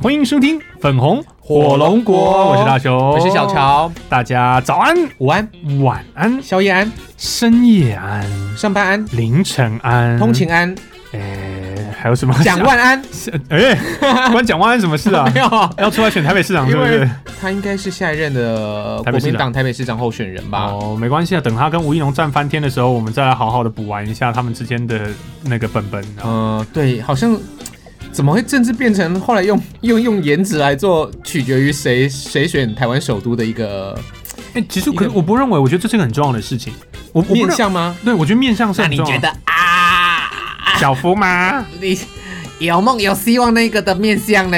欢迎收听粉红火龙果，我是大雄，我是小，乔，大家早安、午安、晚安、宵夜安、深夜安、上班安、凌晨安、通勤安、诶，还有什么？蒋万安，哎，关蒋万安什么事啊？没有啊，要出来选台北市长，是不是？他应该是下一任的台北市长国民党台北市长候选人吧？哦，没关系啊，等他跟吴一农战翻天的时候，我们再来好好的补完一下他们之间的那个本本。啊嗯，对，好像怎么会政治变成后来用 用用颜值来做取决于谁谁选台湾首都的一个哎、其实可是我不认为，我觉得这是一个很重要的事情。我我不认，面相吗？对我觉得面相是很重要。啊？小福吗？你有梦有希望那个的面相呢？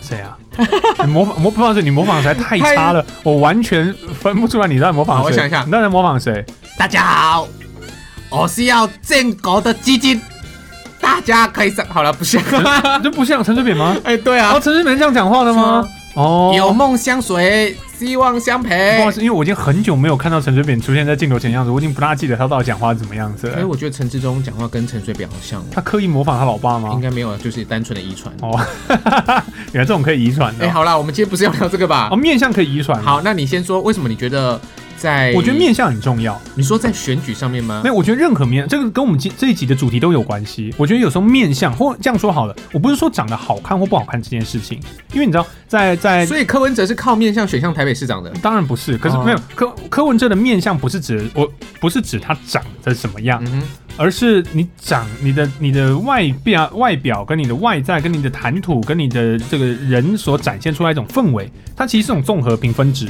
谁啊？你模仿模仿谁？你模仿实在太差了，我完全分不出来你在模仿谁。我想一下你到底在模仿谁？大家好，我是要建国的基金，大家可以上。好了，不像就不像陈水扁吗？哎，对啊哦，，陈水扁这样讲话的吗？哦，有梦相随，希望相陪不好意。思，因为我已经很久没有看到陈水扁出现在镜头前的样子，我已经不大记得他到底讲话是怎么样子了。所以我觉得陈志忠讲话跟陈水扁好像，他刻意模仿他老爸吗应？该没有，就是单纯的遗传。哦，原来这种可以遗传的。哎，好啦，我们今天不是要聊这个吧哦，？面相可以遗传。，好，那你先说，为什么你觉得在？我觉得，面相很重要。你说在选举上面吗没？有，我觉得任何面，这个跟我们今这一集的主题都有关系。我觉得有时候面相，或这样说好了，我不是说长得好看或不好看这件事情，因为你知道，在在所以柯文哲是靠面相选上台北市长的。当然不是，可是哦没有柯柯文哲的面相不是指我不是指他长得什么样，嗯，而是你长你的你的外表外表跟你的外在跟你的谈吐跟你的这个人所展现出来一种氛围，它其实是一种综合评分值。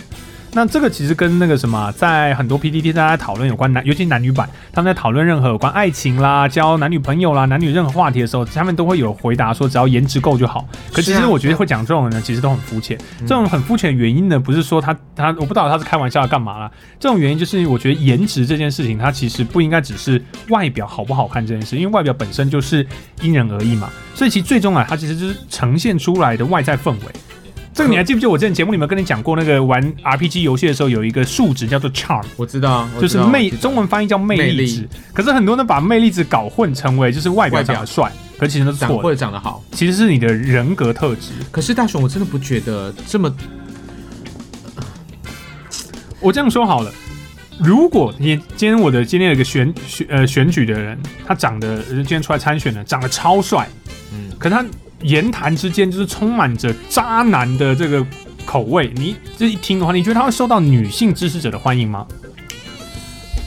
那这个其实跟那个什么，在很多 PPT 大家讨论有关男，尤其男女版，他们在讨论任何有关爱情啦、交男女朋友啦、男女任何话题的时候，他们都会有回答说只要颜值够就好。可其实我觉得会讲这种人呢，其实都很肤浅。这种很肤浅的原因呢，不是说他他我不知道他是开玩笑干嘛啦。这种原因就是我觉得颜值这件事情，它其实不应该只是外表好不好看这件事，因为外表本身就是因人而异嘛。所以其实最终啊，它其实就是呈现出来的外在氛围。这个你还记不记得我之前节目里面跟你讲过，那个玩 RPG 游戏的时候有一个数值叫做 charm，我知道，我就是魅，中文翻译叫魅魅力。力值。可是很多人把魅力值搞混成为就是外表长得帅，可其实都是错或者长得好。其实是你的人格特质。可是大雄，我真的不觉得这么我这样说好了，如果你今天我的今天有一个选选呃选举的人，他长得呃今天出来参选的，长得超帅，嗯。可他言谈之间就是充满着渣男的这个口味，你这一听的话，你觉得他会受到女性支持者的欢迎吗？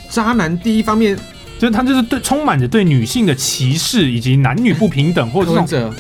渣男。第一方面，就是他就是对充满着对女性的歧视，以及男女不平等，或者这种，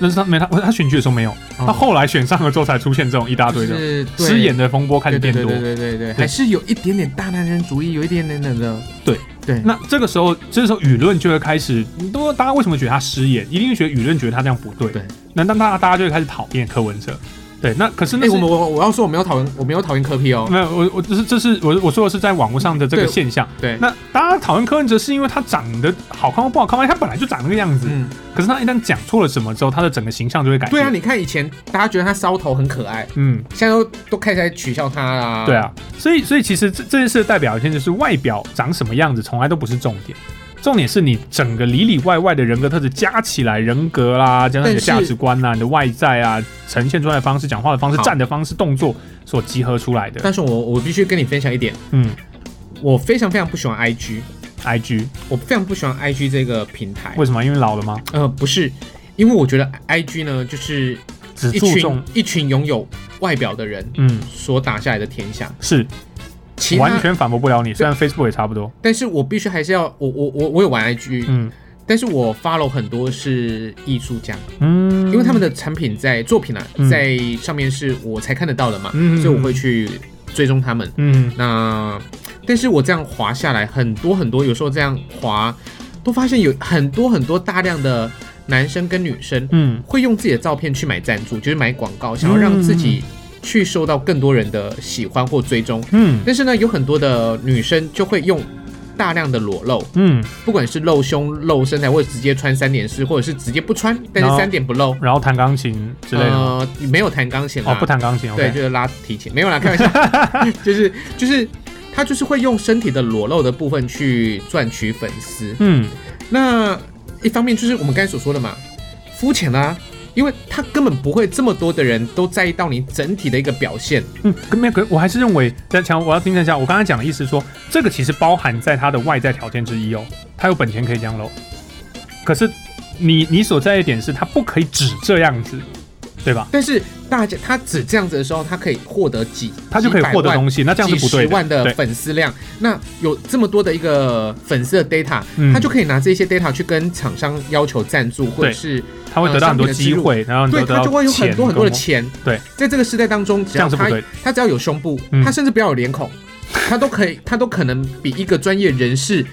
哲那是他没他他选举的时候没有，他后来选上了之后才出现这种一大堆的是对失言的风波开始变多对对对。对对对，还是有一点点大男人主义，有一点点点的。对对，那这个时候，这时候舆论就会开始，你都大家为什么觉得他失言？一定会觉得舆论觉得他这样不对。对，那当大家大家就会开始讨厌柯文哲。对，那可是那我们我我要说我没有讨厌，我没有讨厌柯 P 哦。没有我我这是这是我我说的是在网络上的这个现象。对，那大家讨厌柯文哲是因为他长得好看或不好看吗？他本来就长那个样子，嗯，可是他一旦讲错了什么之后，他的整个形象就会改变。对啊，你看以前大家觉得他烧头很可爱，嗯，现在都都开始在取笑他啦。对，啊，所以所以其实这这件事的代表现就是外表长什么样子，从来都不是重点。重点是你整个里里外外的人格特质加起来，人格啦，加上你的价值观啦、你的外在啊，呈现出来的方式、讲话的方式、站的方式、动作所集合出来的。但是我我必须跟你分享一点，嗯我非常非常不喜欢 IG，，IG 我非常不喜欢 IG 这个平台。为什么？因为老了吗？呃，不是，因为我觉得 IG 呢，就是只注重一群拥有外表的人嗯，所打下来的天下。是其他完全反驳不了你。虽然 Facebook 也差不多。但是我必须还是要，我我我我有玩 IG，、嗯。但是我 follow 很多是艺术家，嗯，因为他们的产品在作品啊，嗯。在上面是我才看得到的嘛，嗯。所以我会去追踪他们。嗯。那但是我这样滑下来，很多很多，有时候这样滑，都发现有很多很多大量的男生跟女生嗯。会用自己的照片去买赞助，就是买广告，想要让自己去受到更多人的喜欢或追踪。嗯但是呢，有很多的女生就会用大量的裸露，嗯，不管是露胸、露身材，或者直接穿三点式，或者是直接不穿，但是三点不露然后弹钢琴之类的。呃，没有弹钢琴，哦，不弹钢琴对。就是拉提琴，没有啦，开玩笑，就是就是他就是会用身体的裸露的部分去赚取粉丝。嗯那一方面就是我们刚才所说的嘛，肤浅啦，因为他根本不会这么多的人都在意到你整体的一个表现。嗯，可没有，可我还是认为，在强，我要听一下，我刚才讲的意思是说，这个其实包含在他的外在条件之一哦，他有本钱可以这样喽。可是你你所在意点是，他不可以只这样子，对吧？但是大家他只这样子的时候，他可以获得几，他就可以获得东西，那这样是不对的。几十万的粉丝量，那有这么多的一个粉丝的 data，、嗯他就可以拿这些 data 去跟厂商要求赞助，或者是他会得到很多机会，然后你对他就会有很多很多的钱。对，在这个时代当中，只要他。他只要有胸部，嗯他甚至不要有脸孔，他都可以，他都可能比一个专业人士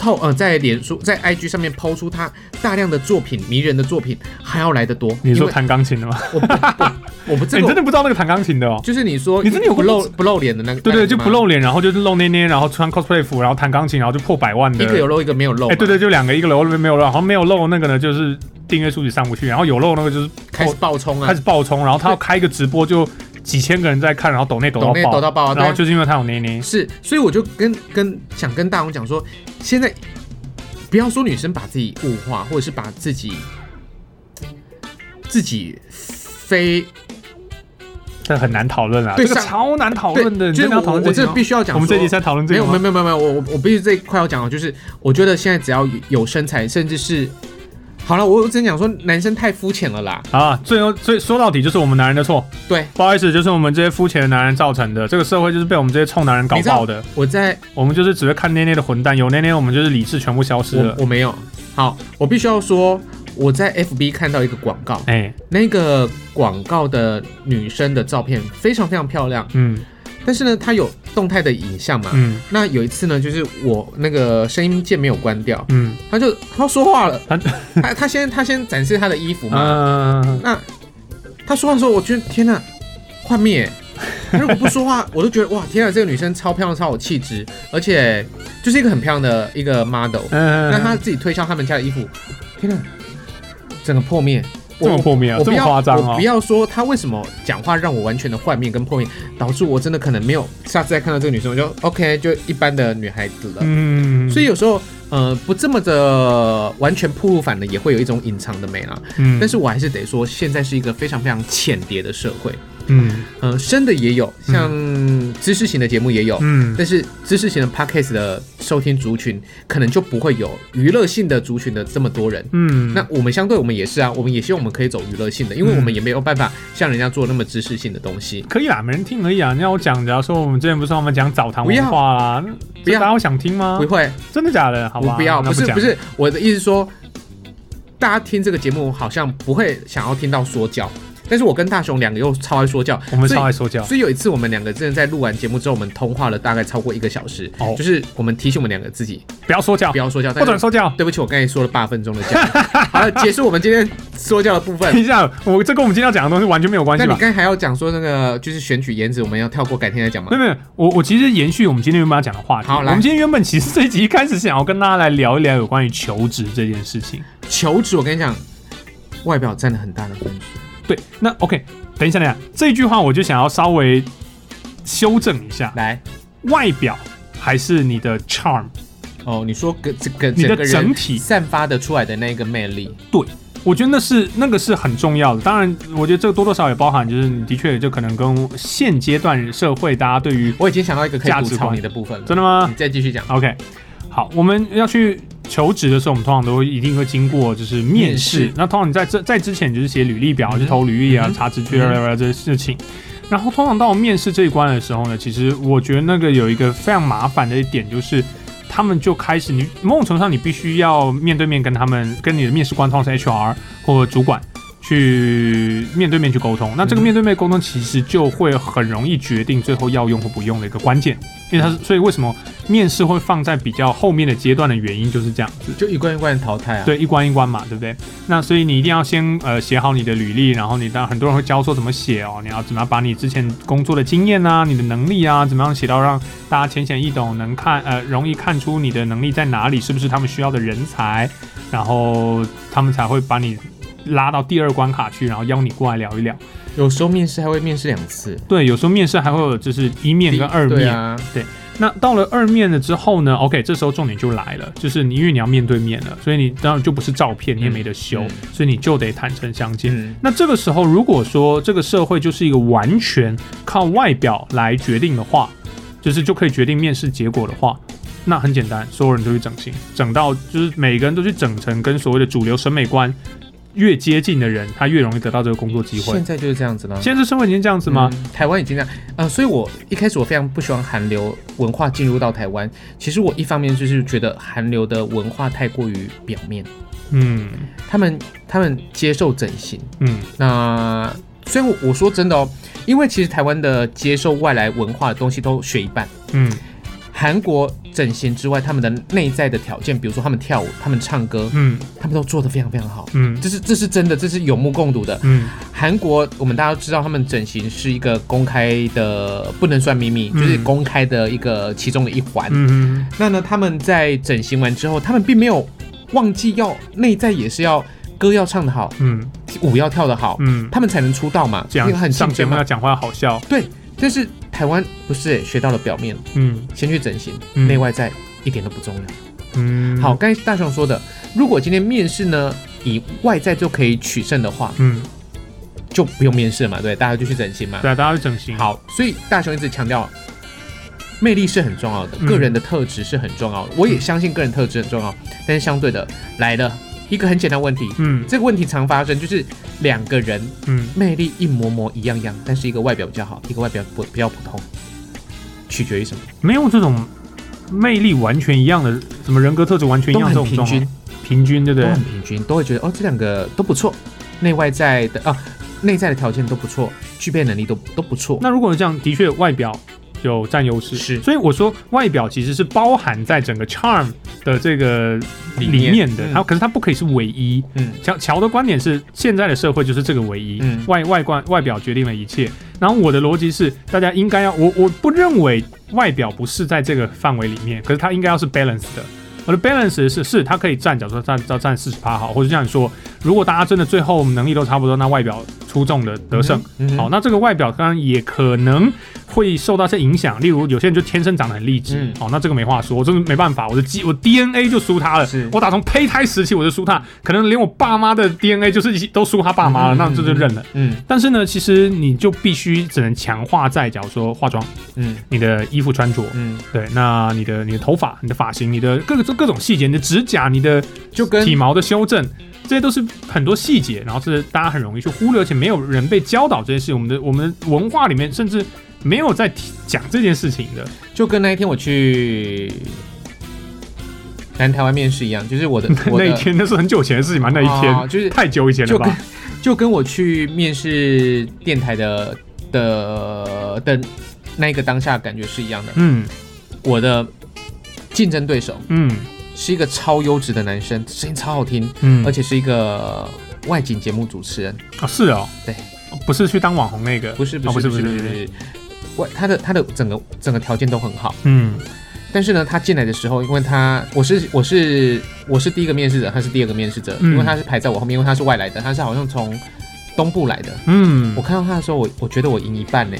透呃在脸书在 IG 上面抛出他大量的作品、迷人的作品还要来得多。你说弹钢琴的吗？我不我我不 这哎你真的不知道那个弹钢琴的哦？就是你说你真的有不露不露脸的那个？对对，就不露脸，然后就是露捏捏，然后穿 cosplay 服，然后弹钢琴，然后就破百万的。一个有露一个没有露对对，就两个，一个露一个没有露，然后没有露那个呢，就是订阅数据上不去，然后有露那个就是开始爆冲啊开始，爆冲，然后他要开一个直播就几千个人在看，然后抖内抖到爆，抖到爆啊！然后就是因为他有捏捏，是，所以我就跟跟想跟大王讲说，现在不要说女生把自己物化，或者是把自己自己非这很难讨论啊，这个对超难讨论的，，你就是要讨我我这必须要讲，我们这集在讨论这没有没有没有没有，我我我必须这一块要讲的就是，我觉得现在只要有身材，甚至是好了，我我只能讲说，男生太肤浅了啦。啊，最后最说到底就是我们男人的错，对，不好意思，就是我们这些肤浅的男人造成的，这个社会就是被我们这些臭男人搞爆的，我在我们就是只会看捏捏的混蛋，有捏捏我们就是理智全部消失了，我没有。好，我必须要说，我在 FB 看到一个广告，哎，那个广告的女生的照片非常非常漂亮，嗯但是呢，它有动态的影像嘛。嗯那有一次呢，就是我那个声音键没有关掉，嗯他就他说话了，他他他先他先展示他的衣服嘛，嗯，那他说话的时候，我觉得天呐，幻灭。他如果不说话，我都觉得哇，天啊，这个女生超漂亮，超有气质，而且就是一个很漂亮的一个 model。嗯，那他自己推销他们家的衣服，天呐，整个破灭。这么破灭啊这么夸张哦我不要说他为什么讲话让我完全的幻灭跟破灭，导致我真的可能没有下次再看到这个女生，我就 OK 就一般的女孩子了。嗯，所以有时候呃不这么的完全铺路反的，也会有一种隐藏的美啦。嗯，但是我还是得说，现在是一个非常非常浅碟的社会。嗯呃，深的也有，像知识型的节目也有，嗯但是知识型的 podcast 的收听族群可能就不会有娱乐性的族群的这么多人。嗯，那我们相对我们也是啊，我们也希望我们可以走娱乐性的，因为我们也没有办法像人家做那么知识性的东西。可以啦，没人听而已啊。你要我讲，假如说我们之前不是我们讲澡堂文化啦，不要这大家会想听吗不？会，真的假的？好吧，我不要，不是不，是，我的意思说，大家听这个节目好像不会想要听到说教，但是我跟大雄两个又超爱说教，我们超爱说教。所以有一次我们两个真的在录完节目之后，我们通话了大概超过一个小时，哦就是我们提醒我们两个自己不要说教不，要说教，不准说教。对不起，我刚才说了八分钟的教，好了，结束我们今天说教的部分等。一下，我这跟我们今天要讲的东西完全没有关系吧？那你刚才还要讲说那个就是选举颜值，我们要跳过改天再讲吗没？有没有，我我其实延续我们今天原本要讲的话题。好来我们今天原本其实这一集一开始想要跟大家来聊一聊有关于求职这件事情。求职，我跟你讲，外表占了很大的分数。对，那 OK，等一下，等一下，这句话我就想要稍微修正一下，来，外表还是你的 charm。哦，你说个这个你的整体散发的出来的那个魅力，对我觉得那是那个是很重要的。当然，我觉得这个多多少少也包含，就是你的确就可能跟现阶段社会大家对于我已经想到一个可以吐槽你的部分了。真的吗你再继续讲。？OK，好，我们要去求职的时候，我们通常都一定会经过就是面面试试。那通常你在这在之前就是写履历表，嗯就投履历啊嗯、查职缺嗯啊这些事情。然后通常到面试这一关的时候呢，其实我觉得那个有一个非常麻烦的一点就是。他们就开始，你某种程度上你必须要面对面跟他们，跟你的面试官，通常是 HR 或者主管去面对面去沟通。那这个嗯面对面沟通其实就会很容易决定最后要用或不用的一个关键，因为它是所以为什么面试会放在比较后面的阶段的原因就是这样子。就一关一关的淘汰啊。，对，一关一关嘛，对不对？那所以你一定要先呃写好你的履历，然后你当然很多人会教说怎么写哦，你要怎么样把你之前工作的经验啊、你的能力啊，怎么样写到让大家浅显易懂，能看呃容易看出你的能力在哪里，是不是他们需要的人才，然后他们才会把你拉到第二关卡去，然后邀你过来聊一聊。有时候面试还会面试两次。对，有时候面试还会有就是一面跟二面，对啊，那到了二面了之后呢？OK，这时候重点就来了，就是你因为你要面对面了，所以你当然就不是照片，你也没得修，嗯所以你就得坦诚相见。嗯那这个时候，如果说这个社会就是一个完全靠外表来决定的话，就是就可以决定面试结果的话，那很简单，所有人都去整形，整到就是每个人都去整成跟所谓的主流审美观越接近的人，他越容易得到这个工作机会现。在就是这样子了。现在这社会已经这样子吗？嗯台湾已经这样，呃，所以我一开始我非常不喜欢韩流文化进入到台湾。其实我一方面就是觉得韩流的文化太过于表面，嗯他们他们接受整形。嗯那虽然我我说真的哦，因为其实台湾的接受外来文化的东西都学一半。嗯韩国整形之外，他们的内在的条件，比如说他们跳舞、他们唱歌，嗯他们都做得非常非常好。嗯这是这是真的，这是有目共睹的。嗯韩国我们大家都知道，他们整形是一个公开的，不能算秘密，嗯就是公开的一个其中的一环。嗯那呢，他们在整形完之后，他们并没有忘记要内在也是要歌要唱得好，嗯舞要跳得好，嗯，他们才能出道嘛，这样很上节目要。讲话要好笑。对，但是台湾不是、欸、学到了表面，嗯先去整形，嗯内外在一点都不重要。嗯，好，，刚才大雄说的，如果今天面试呢以外在就可以取胜的话，嗯，就不用面试了嘛，对，大家就去整形嘛。对啊，大家去整形。，好，所以大雄一直强调，魅力是很重要的，嗯个人的特质是很重要的。我也相信个人特质很重要，但是相对的来了一个很简单问题，嗯这个问题常发生，就是两个人嗯魅力一模模一样样，但是一个外表比较好，一个外表不比较普通，取决于什么？没有这种魅力完全一样的，什么人格特质完全一都样这很平均平均对不对都对？很平均，都会觉得哦，这两个都不错，内外在的啊，内在的条件都不错，具备能力都都不错。那如果这样，的确外表有占优势，是所以我说外表其实是包含在整个 charm 的这个里面的，嗯它可是它不可以是唯一。嗯乔乔的观点是，现在的社会就是这个唯一，嗯外外观外表决定了一切。然后我的逻辑是，大家应该要我我不认为外表不是在这个范围里面，可是它应该要是 balance 的。我的 balance 是是它可以占，假如说占占占四十趴好，或者这样说，如果大家真的最后能力都差不多，那外表出众的得胜。好，那这个外表当然也可能会受到一些影响，例如有些人就天生长得很励志，嗯好，那这个没话说，我真的没办法，我的基我 DNA 就输他了是，我打从胚胎时期我就输他，可能连我爸妈的 DNA 就是一都输他爸妈了，那这就认了。嗯但是呢，其实你就必须只能强化在，假如说化妆、嗯你的衣服穿着，嗯，对，那你的你的头发、你的发型、你的各个各种细节，你的指甲、你的就跟体毛的修正，这些都是很多细节，然后是大家很容易去忽略，而且没有人被教导这些事。我们的我们文化里面甚至没有在提讲这件事情的。就跟那一天我去南台湾面试一样，就是我的 那一天那是很久前的事情嘛，那一天、啊就是太久以前了吧？就跟我去面试电台的的的那一个当下感觉是一样的。嗯。我的竞争对手嗯。是一个超优质的男生，声音超好听，嗯，而且是一个外景节目主持人，啊是哦，对。哦，不是去当网红那个，不是不是不是，不是，外他的他的整个整个条件都很好，嗯但是呢，他进来的时候，因为他我是我是我是第一个面试者，他是第二个面试者，嗯因为他是排在我后面，因为他是外来的，他是好像从东部来的。嗯我看到他的时候，我我觉得我赢一半呢，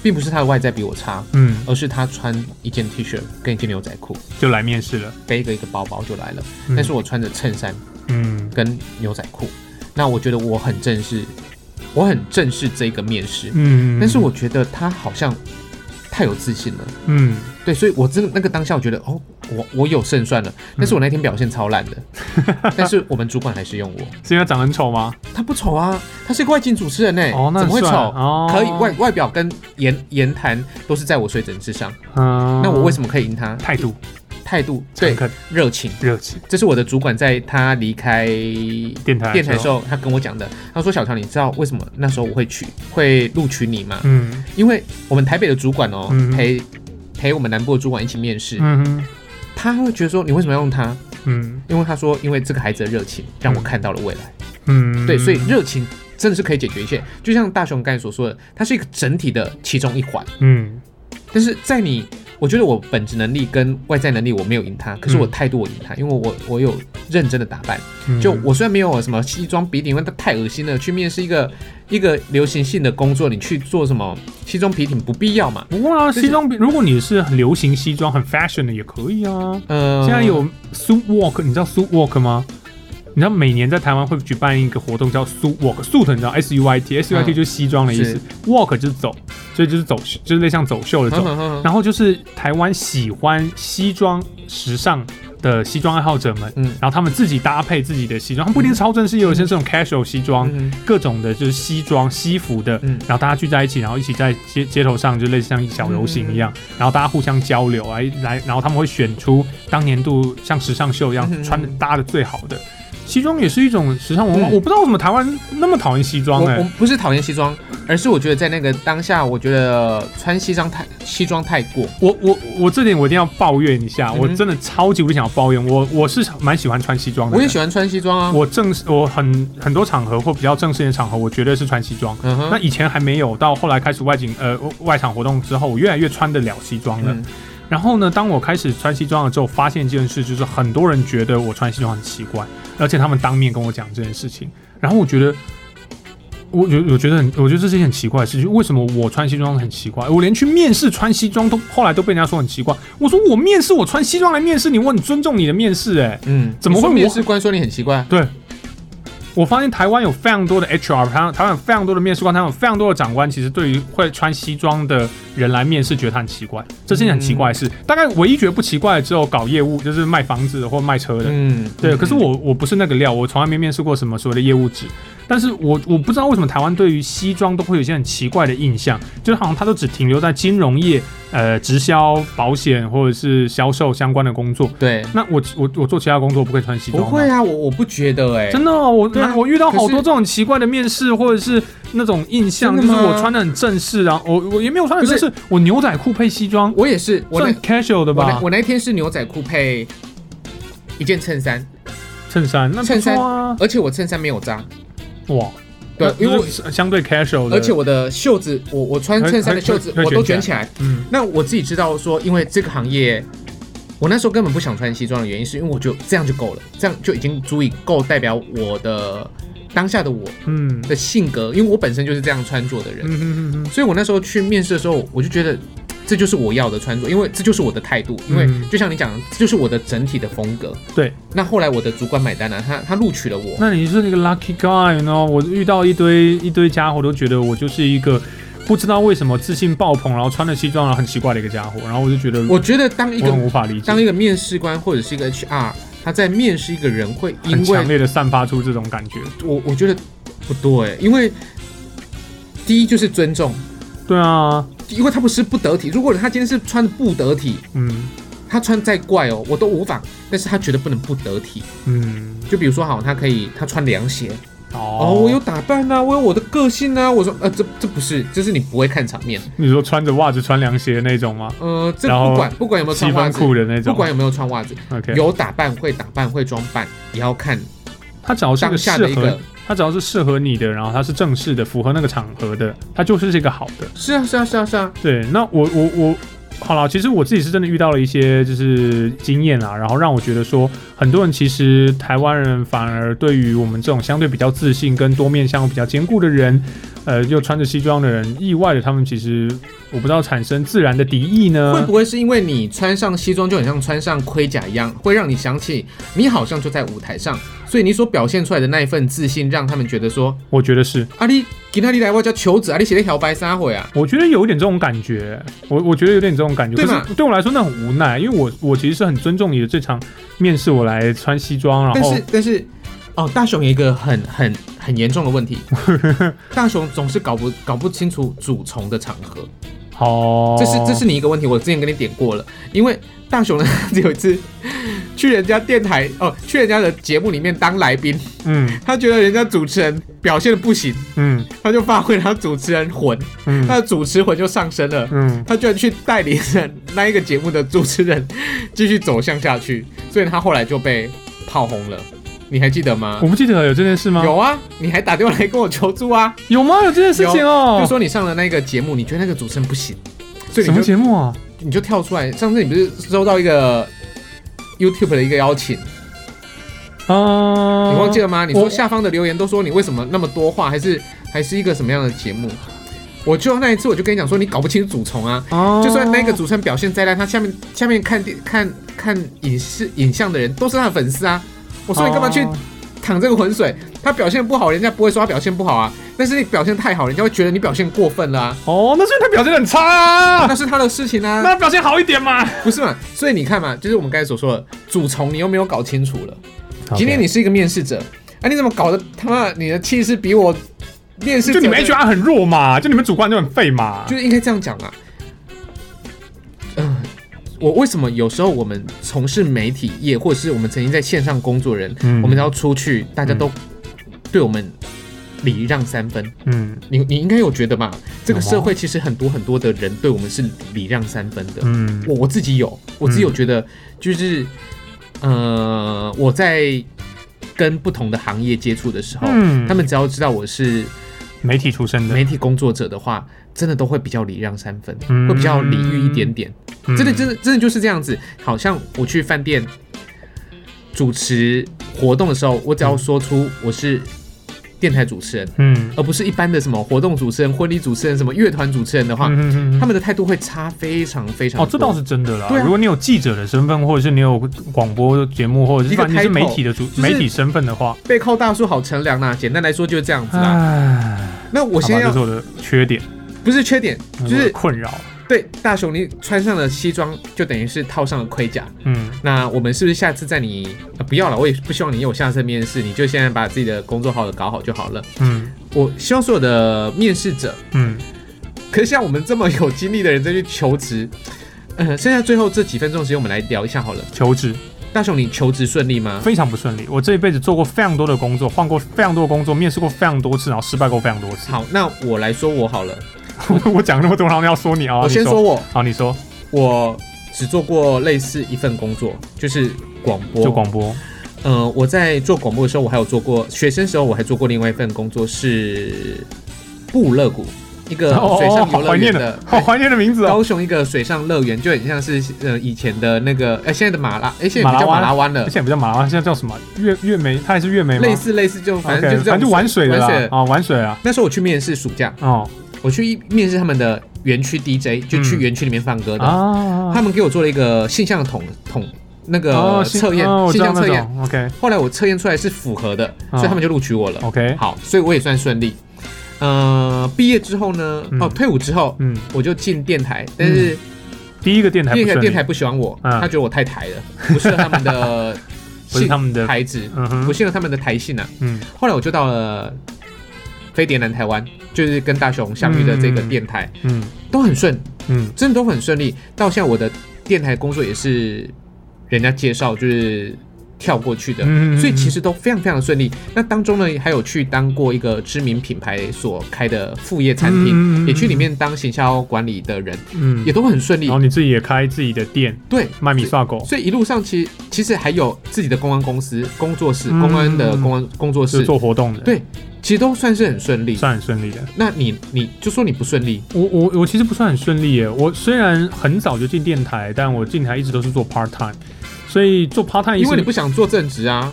并不是他的外在比我差，嗯，而是他穿一件 T 恤跟一件牛仔裤，就来面试了。背个一个包包就来了。嗯但是我穿着衬衫嗯跟牛仔裤，那我觉得我很正式，我很正视这个面试，嗯，但是我觉得他好像太有自信了。嗯对，所以我真的那个当下，我觉得哦，我我有胜算了。但是我那天表现超烂的，但是我们主管还是用我。是因为长得很丑吗？他不丑啊，他是一个外景主持人呢、哦，那怎么会丑？哦，可以外外表跟言言谈都是在我水准之上，嗯，那我为什么可以赢他？态度态度对热情，热情？这是我的主管在他离开电台电台的时候，他跟我讲的。他说：“小乔，你知道为什么那时候我会取会录取你吗？嗯因为我们台北的主管哦，嗯陪陪我们南部的主管一起面试，嗯哼他会觉得说你为什么要用他？嗯因为他说因为这个孩子的热情让我看到了未来。嗯，对，所以热情真的是可以解决一切。就像大雄刚才所说的，它是一个整体的其中一环。嗯但是在你我觉得我本职能力跟外在能力我没有赢他，可是我嗯态度我赢他，因为我我有认真的打扮。嗯就我虽然没有什么西装笔挺，因为它太恶心了，去面试一个一个流行性的工作，你去做什么西装笔挺不必要嘛。不过啊，西装比如果你是很流行西装、很 fashion 的也可以啊。呃，现在有 suit walk，你知道 suit walk 吗？你知道每年在台湾会举办一个活动叫 suit walk，suit 你知道 S U I T，S U I T 嗯。就是西装的意思是，walk 就是走，所以就是走，就是类似像走秀的走。然后就是台湾喜欢西装时尚的西装爱好者们，嗯。然后他们自己搭配自己的西装，他们不一定是超正式，也有一些这种 casual 西装，嗯各种的就是西装西服的，嗯。然后大家聚在一起，然后一起在街街头上就类似像小游行一样，然后大家互相交流来来，然后他们会选出当年度像时尚秀一样嗯穿的搭的最好的。西装也是一种时尚文化，嗯我不知道为什么台湾那么讨厌西装哎、我我不是讨厌西装，而是我觉得在那个当下，我觉得穿西装太西装太过。我我我这点我一定要抱怨一下，嗯我真的超级无敌想要抱怨。我我是蛮喜欢穿西装的，我也喜欢穿西装啊。我正我很很多场合或比较正式的场合，我绝对是穿西装。嗯，那以前还没有，到后来开始外景呃外场活动之后，我越来越穿得了西装了。嗯然后呢，当我开始穿西装了之后，发现一件事，就是很多人觉得我穿西装很奇怪，而且他们当面跟我讲这件事情。然后我觉得，我觉得我觉得很，我觉得这是一件很奇怪的事情。为什么我穿西装很奇怪？我连去面试穿西装都后来都被人家说很奇怪。我说我面试我穿西装来面试你，我很尊重你的面试、哎，嗯，怎么会面试官说你很奇怪？对。我发现台湾有非常多的 HR，台湾台湾有非常多的面试官，台湾有非常多的长官，其实对于会穿西装的人来面试，觉得他很奇怪，这是件很奇怪的事。大概唯一觉得不奇怪的，只有搞业务，就是卖房子的或卖车的。嗯，对，嗯可是我我不是那个料，我从来没面试过什么所谓的业务职。但是我我不知道为什么台湾对于西装都会有一些很奇怪的印象，就是好像它都只停留在金融业、呃直销、保险或者是销售相关的工作。对，那我我我做其他工作，我不可以穿西装？不会啊，我我不觉得哎，真的哦、我、我遇到好多这种奇怪的面试，或者是那种印象，就是我穿的很正式啊，我我也没有穿很正式，我牛仔裤配西装，我也是，我算 casual 的吧？我那天是牛仔裤配一件衬衫，衬衫那不衬衫啊，而且我衬衫没有扎，哇，对，因为相对 casual 的，而且我的袖子，我我穿衬衫的袖子我都卷卷起来。嗯。那我自己知道说，因为这个行业，我那时候根本不想穿西装的原因，是因为我觉得这样就够了，这样就已经足以够代表我的当下的我嗯。的性格，因为我本身就是这样穿着的人，嗯嗯嗯嗯，所以我那时候去面试的时候，我就觉得。这就是我要的穿着，因为这就是我的态度，因为嗯就像你讲的，这就是我的整体的风格。对。那后来我的主管买单了、他他录取了我。那你是那个 lucky guy 呢？我遇到一堆一堆家伙，都觉得我就是一个不知道为什么自信爆棚，然后穿着西装，然后很奇怪的一个家伙，然后我就觉得我觉得当一个无法理解当。一个面试官或者是一个 HR，他在面试一个人，会因很强烈的散发出这种感觉，我我觉得不对，因为第一就是尊重，对啊，因为他不是不得体。如果他今天是穿的不得体，嗯他穿再怪哦，我都无法，但是他绝对不能不得体。嗯，就比如说，好，他可以他穿凉鞋哦哦，我有打扮啊，我有我的个性啊。我说，呃，这这不是，这是你不会看场面。你说穿着袜子穿凉鞋的那种吗？呃，这不管不管有没有穿袜子，裤的那种，不管有没有穿袜子，OK，有打扮会打扮会装扮，也要看他只要是个适合下的一个，。它只要是适合你的，然后它是正式的，符合那个场合的，它就是这个好的。是啊，是啊，是啊，是啊。对，那我我我。好了，其实我自己是真的遇到了一些就是经验啊，然后让我觉得说，很多人其实台湾人反而对于我们这种相对比较自信跟多面向比较坚固的人，呃，又穿着西装的人，意外的他们其实我不知道产生自然的敌意呢？会不会是因为你穿上西装就很像穿上盔甲一样，会让你想起你好像就在舞台上，所以你所表现出来的那一份自信，让他们觉得说，我觉得是，啊你给他你来我叫求子啊，你写了一条白沙会啊，我觉得有一点这种感觉，我我觉得有点这种感觉，对是对我来说那很无奈，因为我我其实是很尊重你的这场面试，我来穿西装，然后但是但是。哦，大雄有一个很很很严重的问题，大雄总是搞不搞不清楚主从的场合，哦，这是这是你一个问题，我之前跟你点过了，因为大雄呢 只有一次去人家电台哦，去人家的节目里面当来宾，嗯他觉得人家主持人表现的不行，嗯他就发挥他主持人魂，嗯他的主持魂就上升了。嗯，他居然去带领着那一个节目的主持人继续走向下去，所以他后来就被炮轰了。你还记得吗我？不记得有这件事吗？有啊，你还打电话来跟我求助啊，有吗？有这件事情哦就，说你上了那个节目，你觉得那个主持人不行，所以什么节目啊？你就跳出来。上次你不是收到一个 YouTube 的一个邀请，啊，你忘记了吗？你说下方的留言都说你为什么那么多话，还是还是一个什么样的节目？我就那一次我就跟你讲说，你搞不清楚主从啊。哦就算那个主持人表现再烂，他下面下面看电看看影视影像的人都是他的粉丝啊。我说你干嘛去哦淌这个浑水？他表现不好，人家不会说他表现不好啊。但是你表现太好，人家会觉得你表现过分了啊。哦，那是因为他表现很差啊那，是他的事情啊，那表现好一点嘛。不是嘛？所以你看嘛，就是我们刚才所说的主从，你又没有搞清楚了。今天你是一个面试者，啊，你怎么搞得他妈你的气势比我面试就你们 HR 很弱嘛，就你们主观就很废嘛。就是应该这样讲啊。嗯、我为什么有时候我们从事媒体业，或者是我们曾经在线上工作人，嗯我们要出去，大家都对我们礼让三分。嗯你你应该有觉得吧？这个社会其实很多很多的人对我们是礼让三分的。嗯我我自己有，我自己有觉得，就是、呃，我在跟不同的行业接触的时候，嗯他们只要知道我是媒体出身的，媒体工作者的话，真的都会比较礼让三分，嗯会比较礼遇一点点。嗯真的，真的，真的就是这样子。好像我去饭店主持活动的时候，我只要说出我是电台主持人，嗯，而不是一般的什么活动主持人、婚礼主持人、什么乐团主持人的话，他们的态度会差非常非常哦，这倒是真的啦。对啊如果你有记者的身份，或者是你有广播节目，或者是你是媒体的主就是媒体身份的话，背靠大树好乘凉呐。简单来说就是这样子啦。那我我现在要这是我的缺点，不是缺点，就是困扰。对大雄，你穿上了西装，就等于是套上了盔甲。嗯，那我们是不是下次在你、呃、不要了？我也不希望你有下次面试，你就现在把自己的工作好好的搞好就好了。嗯我希望所有的面试者，嗯，可是像我们这么有经历的人再去求职，呃，剩下最后这几分钟时间，我们来聊一下好了。求职大雄，你求职顺利吗？非常不顺利。我这一辈子做过非常多的工作，换过非常多的工作，面试过非常多次，然后失败过非常多次。好，那我来说我好了。我讲那么多，然后要说你啊，我先说我，好，你说我只做过类似一份工作，就是广播。就广播，呃，我在做广播的时候，我还有做过学生时候，我还做过另外一份工作是布乐谷，一个水上游好乐园的怀念的，，好怀念的名字哦。高雄一个水上乐园，就很像是呃以前的那个呃现在的马拉，哎现在不叫马拉湾马拉湾了现，在不叫马拉湾，现在叫什么？月月梅，它还是月梅吗？类似类似就反正就是反正就玩水的。啊，玩水啊。那时候我去面试暑假，哦我去面试他们的园区 DJ，就去嗯。园区里面放歌的，啊，他们给我做了一个性向统统那个测验，性向测验。OK 后来我测验出来是符合的，哦所以他们就录取我了。OK，好，所以我也算顺利。呃，毕业之后呢，嗯。哦，退伍之后嗯，我就进电台，但是第一个电台第一个电台电台不喜欢我，嗯他觉得我太台了，不适合他们的 不是他们的，台子，嗯不，适合他们的台性啊。嗯。后来我就到了飞碟南台湾，就是跟大雄相遇的这个电台，嗯都很顺，嗯真的都很顺利。到现在我的电台工作也是人家介绍，就是跳过去的。嗯，所以其实都非常非常顺利。那当中呢，还有去当过一个知名品牌所开的副业餐厅，嗯也去里面当行销管理的人，嗯也，都很顺利然。后你自己也开自己的店对，卖米刷狗，所以一路上其实其实还有自己的公关公司、工作室、嗯公安的公安工作是室，做活动的，对其实都算是很顺利。算很顺利的。那你你就说你不顺利，我我我其实不算很顺利耶。我虽然很早就进电台，但我进台一直都是做 part time，所以做 part time 因为你不想做正职啊。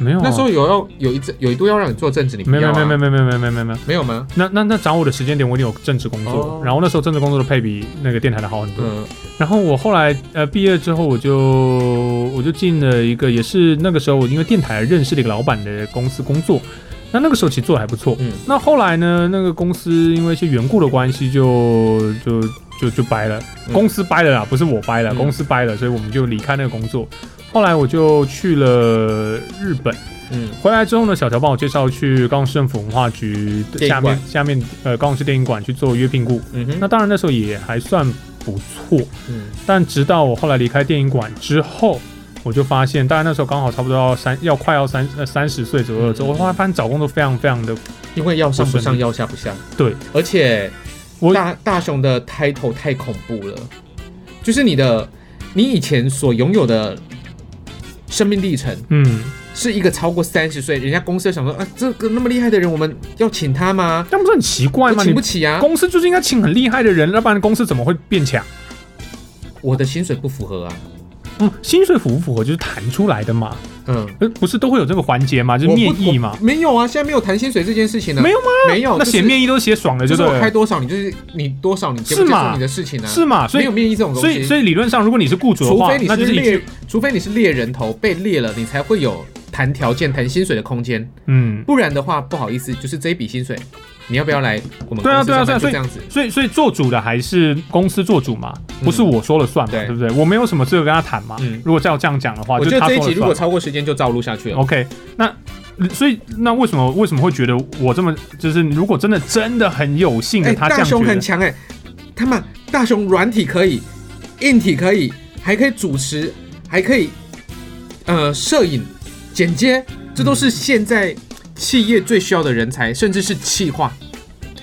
没有啊那时候有要有一阵有一度要让你做正职，你没有没有没有没有没有没有没有没有没有。没有吗？那那那找我的时间点，我一定有正职工作，哦然后那时候正职工作的配比那个电台的好很多。嗯然后我后来呃毕业之后，我就我就进了一个也是那个时候我因为电台认识了一个老板的公司工作，那那个时候其实做的还不错。嗯。那后来呢，那个公司因为一些缘故的关系就，就就就掰了，嗯。公司掰了啦，不是我掰了，嗯。公司掰了，所以我们就离开那个工作。后来我就去了日本，嗯。回来之后呢，小乔帮我介绍去高雄市政府文化局下面下面呃高雄市电影馆去做约聘雇。嗯哼。那当然那时候也还算不错，嗯。但直到我后来离开电影馆之后，我就发现，大概那时候刚好差不多要三要快要三呃三十岁左右之后，嗯我发现找工作非常非常的因为要上不上，要下不下。对，而且我大大雄的 title 太恐怖了，就是你的你以前所拥有的生命历程，嗯，是一个超过三十岁，人家公司想说啊，这个那么厉害的人，我们要请他吗？那不是很奇怪吗？请不起啊。公司就是应该请很厉害的人，要不然公司怎么会变强？我的薪水不符合啊。嗯，薪水符不符合就是谈出来的嘛，嗯，呃，不是都会有这个环节嘛，就是面议嘛，没有啊，现在没有谈薪水这件事情呢。没有吗？没有，那写面议都写爽了，就就是我开多少，你就是你多少，你是嘛受你的事情呢？是嘛？所以没有面议这种东西。所以所以理论上，如果你是雇主的话除非，你那就是猎，除非你是猎人头被猎了，你才会有谈条件、谈薪水的空间。嗯。不然的话，不好意思，就是这一笔薪水，你要不要来我们对啊对啊对啊所以这样子。所以，所以做主的还是公司做主嘛，嗯不是我说了算嘛，对对不对？我没有什么资格跟他谈嘛。嗯如果照这样讲的话，我觉得这一。集如果超过时间就照录下去了。OK，那所以那为什么为什么会觉得我这么就是如果真的真的很有幸的哎，他这大雄很强哎，他妈大雄软体可以，硬体可以，还可以主持，还可以呃摄影、剪接，这都是现在企业最需要的人才，甚至是企划，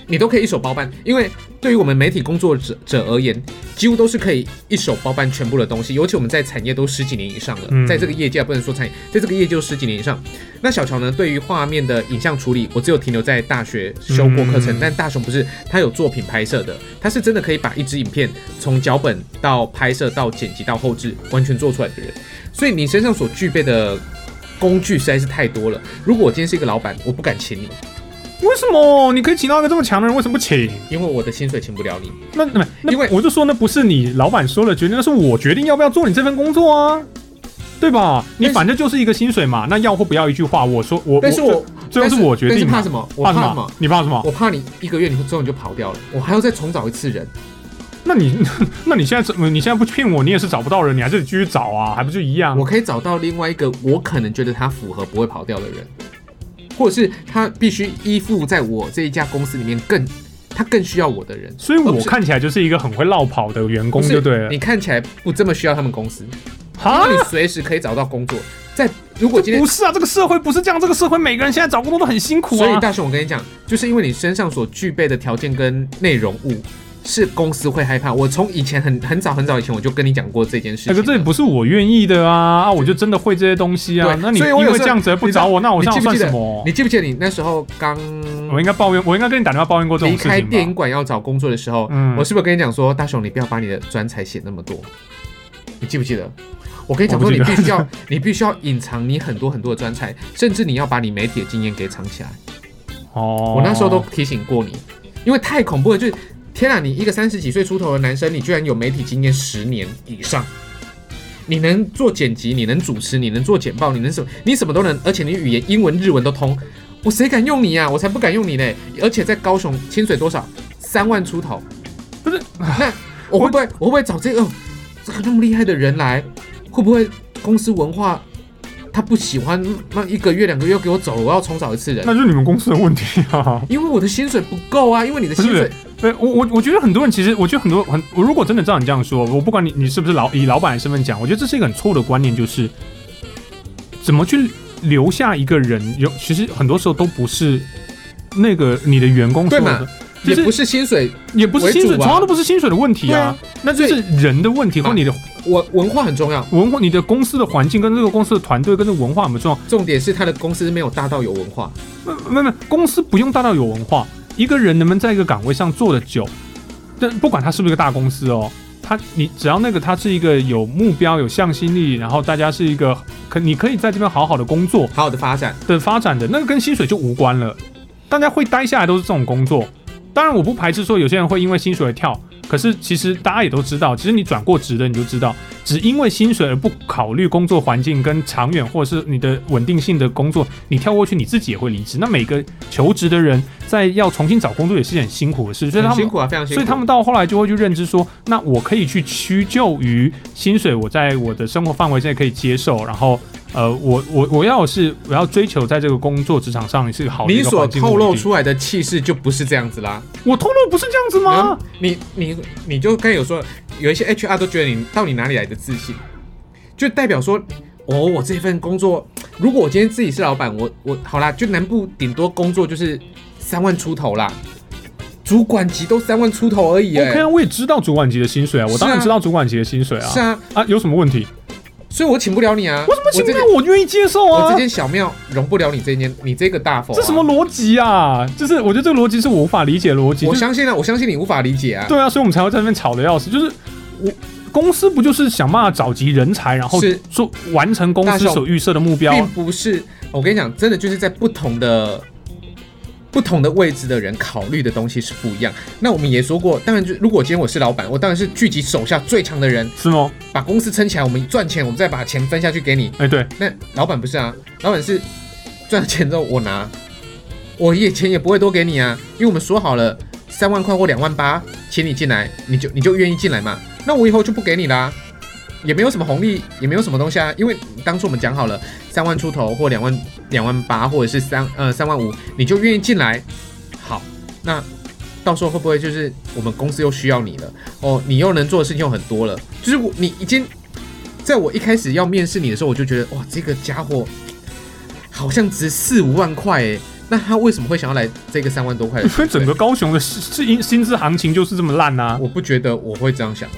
你都可以一手包办。因为对于我们媒体工作者者而言，几乎都是可以一手包办全部的东西。尤其我们在产业都十几年以上了，嗯在这个业界不能说产业，在这个业界都十几年以上。那小乔呢，对于画面的影像处理，我只有停留在大学修过课程，嗯但大雄不是，他有作品拍摄的，他是真的可以把一支影片从脚本到拍摄到剪辑到后置完全做出来的人。所以你身上所具备的工具实在是太多了。如果我今天是一个老板，我不敢请你，为什么你可以请到一个这么强的人，为什么不请？因为我的薪水请不了你。那那那因为我就说那不是你老板说了决定，那是我决定要不要做你这份工作啊，对吧？你反正就是一个薪水嘛，那要或不要一句话，我说我，但是我最后是我决定怕什么？我怕什么怕什么？？你怕什么？我怕你一个月你之后你就跑掉了，我还要再重找一次人。那你 那你现在怎么？你现在不骗我，你也是找不到人，你还是得继续找啊，还不就一样？我可以找到另外一个我可能觉得他符合不会跑掉的人，或者是他必须依附在我这一家公司里面更他更需要我的人。所以我看起来就是一个很会绕跑的员工，就对了你。看起来不这么需要他们公司，因哈为你随时可以找到工作。在如果今天不，是啊，这个社会不是这样，这个社会每个人现在找工作都很辛苦啊。所以大雄，我跟你讲，就是因为你身上所具备的条件跟内容物。是公司会害怕。我从以前很很早很早以前我就跟你讲过这件事情可是这也不是我愿意的啊啊！我就真的会这些东西啊。那你因为这样子而不找我，那我算不记得什么？你记不记得你那时候刚我应该抱怨，我应该跟你打电话抱怨过这离开种事情吧？电影馆要找工作的时候，嗯我是不是跟你讲说，大雄，你不要把你的专才写那么多？你记不记得？我跟你讲说，你必须要，你必须要隐藏你很多很多的专才，甚至你要把你媒体的经验给藏起来。哦，我那时候都提醒过你，因为太恐怖了，就是天啊，你一个三十几岁出头的男生，你居然有媒体经验十年以上。你能做剪辑，你能主持，你能做简报，你能什么？你什么都能，而且你语言英文、日文都通，我谁敢用你呀、我才不敢用你呢！而且在高雄薪水多少？三万出头。不是那我会不会我会不会找这个、哦、这个那么厉害的人来？会不会公司文化他不喜欢？那一个月两个月给我走了，我要重找一次人。那就是你们公司的问题啊。因为我的薪水不够啊，因为你的薪水对我我我觉得很多人其实，我觉得很多很，我如果真的照你这样说，我不管你你是不是老以老板的身份讲，我觉得这是一个很错误的观念，就是怎么去留下一个人，有其实很多时候都不是那个你的员工说的，就是也不是薪水，也不是薪水，从来都不是薪水的问题啊啊，那就是人的问题，或啊你的我文化很重要，文化、你的公司的环境跟这个公司的团队跟这个文化很重要？重点是他的公司没有大到有文化。没没没，公司不用大到有文化，一个人能不能在一个岗位上做得久，但不管他是不是一个大公司哦，他你只要那个他是一个有目标、有向心力，然后大家是一个可你可以在这边好好的工作好好的发展，的发展的，那个跟薪水就无关了。大家会待下来都是这种工作，当然我不排斥说有些人会因为薪水而跳，可是其实大家也都知道，其实你转过职的你就知道，只因为薪水而不考虑工作环境跟长远或者是你的稳定性的工作，你跳过去你自己也会离职。那每个求职的人在要重新找工作也是件很辛苦的事，所以他们辛苦啊，非常辛苦。所以他们到后来就会去认知说，那我可以去屈就于薪水，我在我的生活范围内可以接受，然后呃，我我我要是我要追求在这个工作职场上你是好你所透露出来的气势就不是这样子啦。我透露不是这样子吗？你你你就刚才有说，有一些 HR 都觉得你到底哪里来的自信，就代表说，哦，我这份工作，如果我今天自己是老板，我我好啦，就南部顶多工作就是三万出头啦，主管级都三万出头而已、欸，OK 啊，我也知道主管级的薪水啊，我当然知道主管级的薪水啊。是啊，啊，有什么问题？所以我请不了你啊，我怎么请不了我愿意接受啊我这。间小庙容不了你这间，你这个大佛、啊，这什么？逻辑啊？就是我觉得这个逻辑是我无法理解的逻辑。我相信啊，我相信你无法理解啊。对啊，所以我们才会在那边吵的要死。就是我公司不就是想办法找集人才，然后是做完成公司所预设的目标？并不是，我跟你讲，真的就是在不同的不同的位置的人考虑的东西是不一样。那我们也说过，当然就如果今天我是老板，我当然是聚集手下最强的人，是吗？把公司撑起来，我们赚钱，我们再把钱分下去给你。哎、对，那老板不是啊，老板是赚了钱之后我拿，我也钱也不会多给你啊，因为我们说好了三万块或两万八，请你进来，你就你就愿意进来嘛。那我以后就不给你啦，也没有什么红利，也没有什么东西啊，因为当初我们讲好了三万出头或两万两万八或者是三呃三万五，你就愿意进来。好，那到时候会不会就是我们公司又需要你了？哦，你又能做的事情又很多了，就是我你已经在我一开始要面试你的时候，我就觉得哇，这个家伙好像值四五万块诶，那他为什么会想要来这个三万多块？因为整个高雄的薪薪资行情就是这么烂呐、我不觉得我会这样想啊。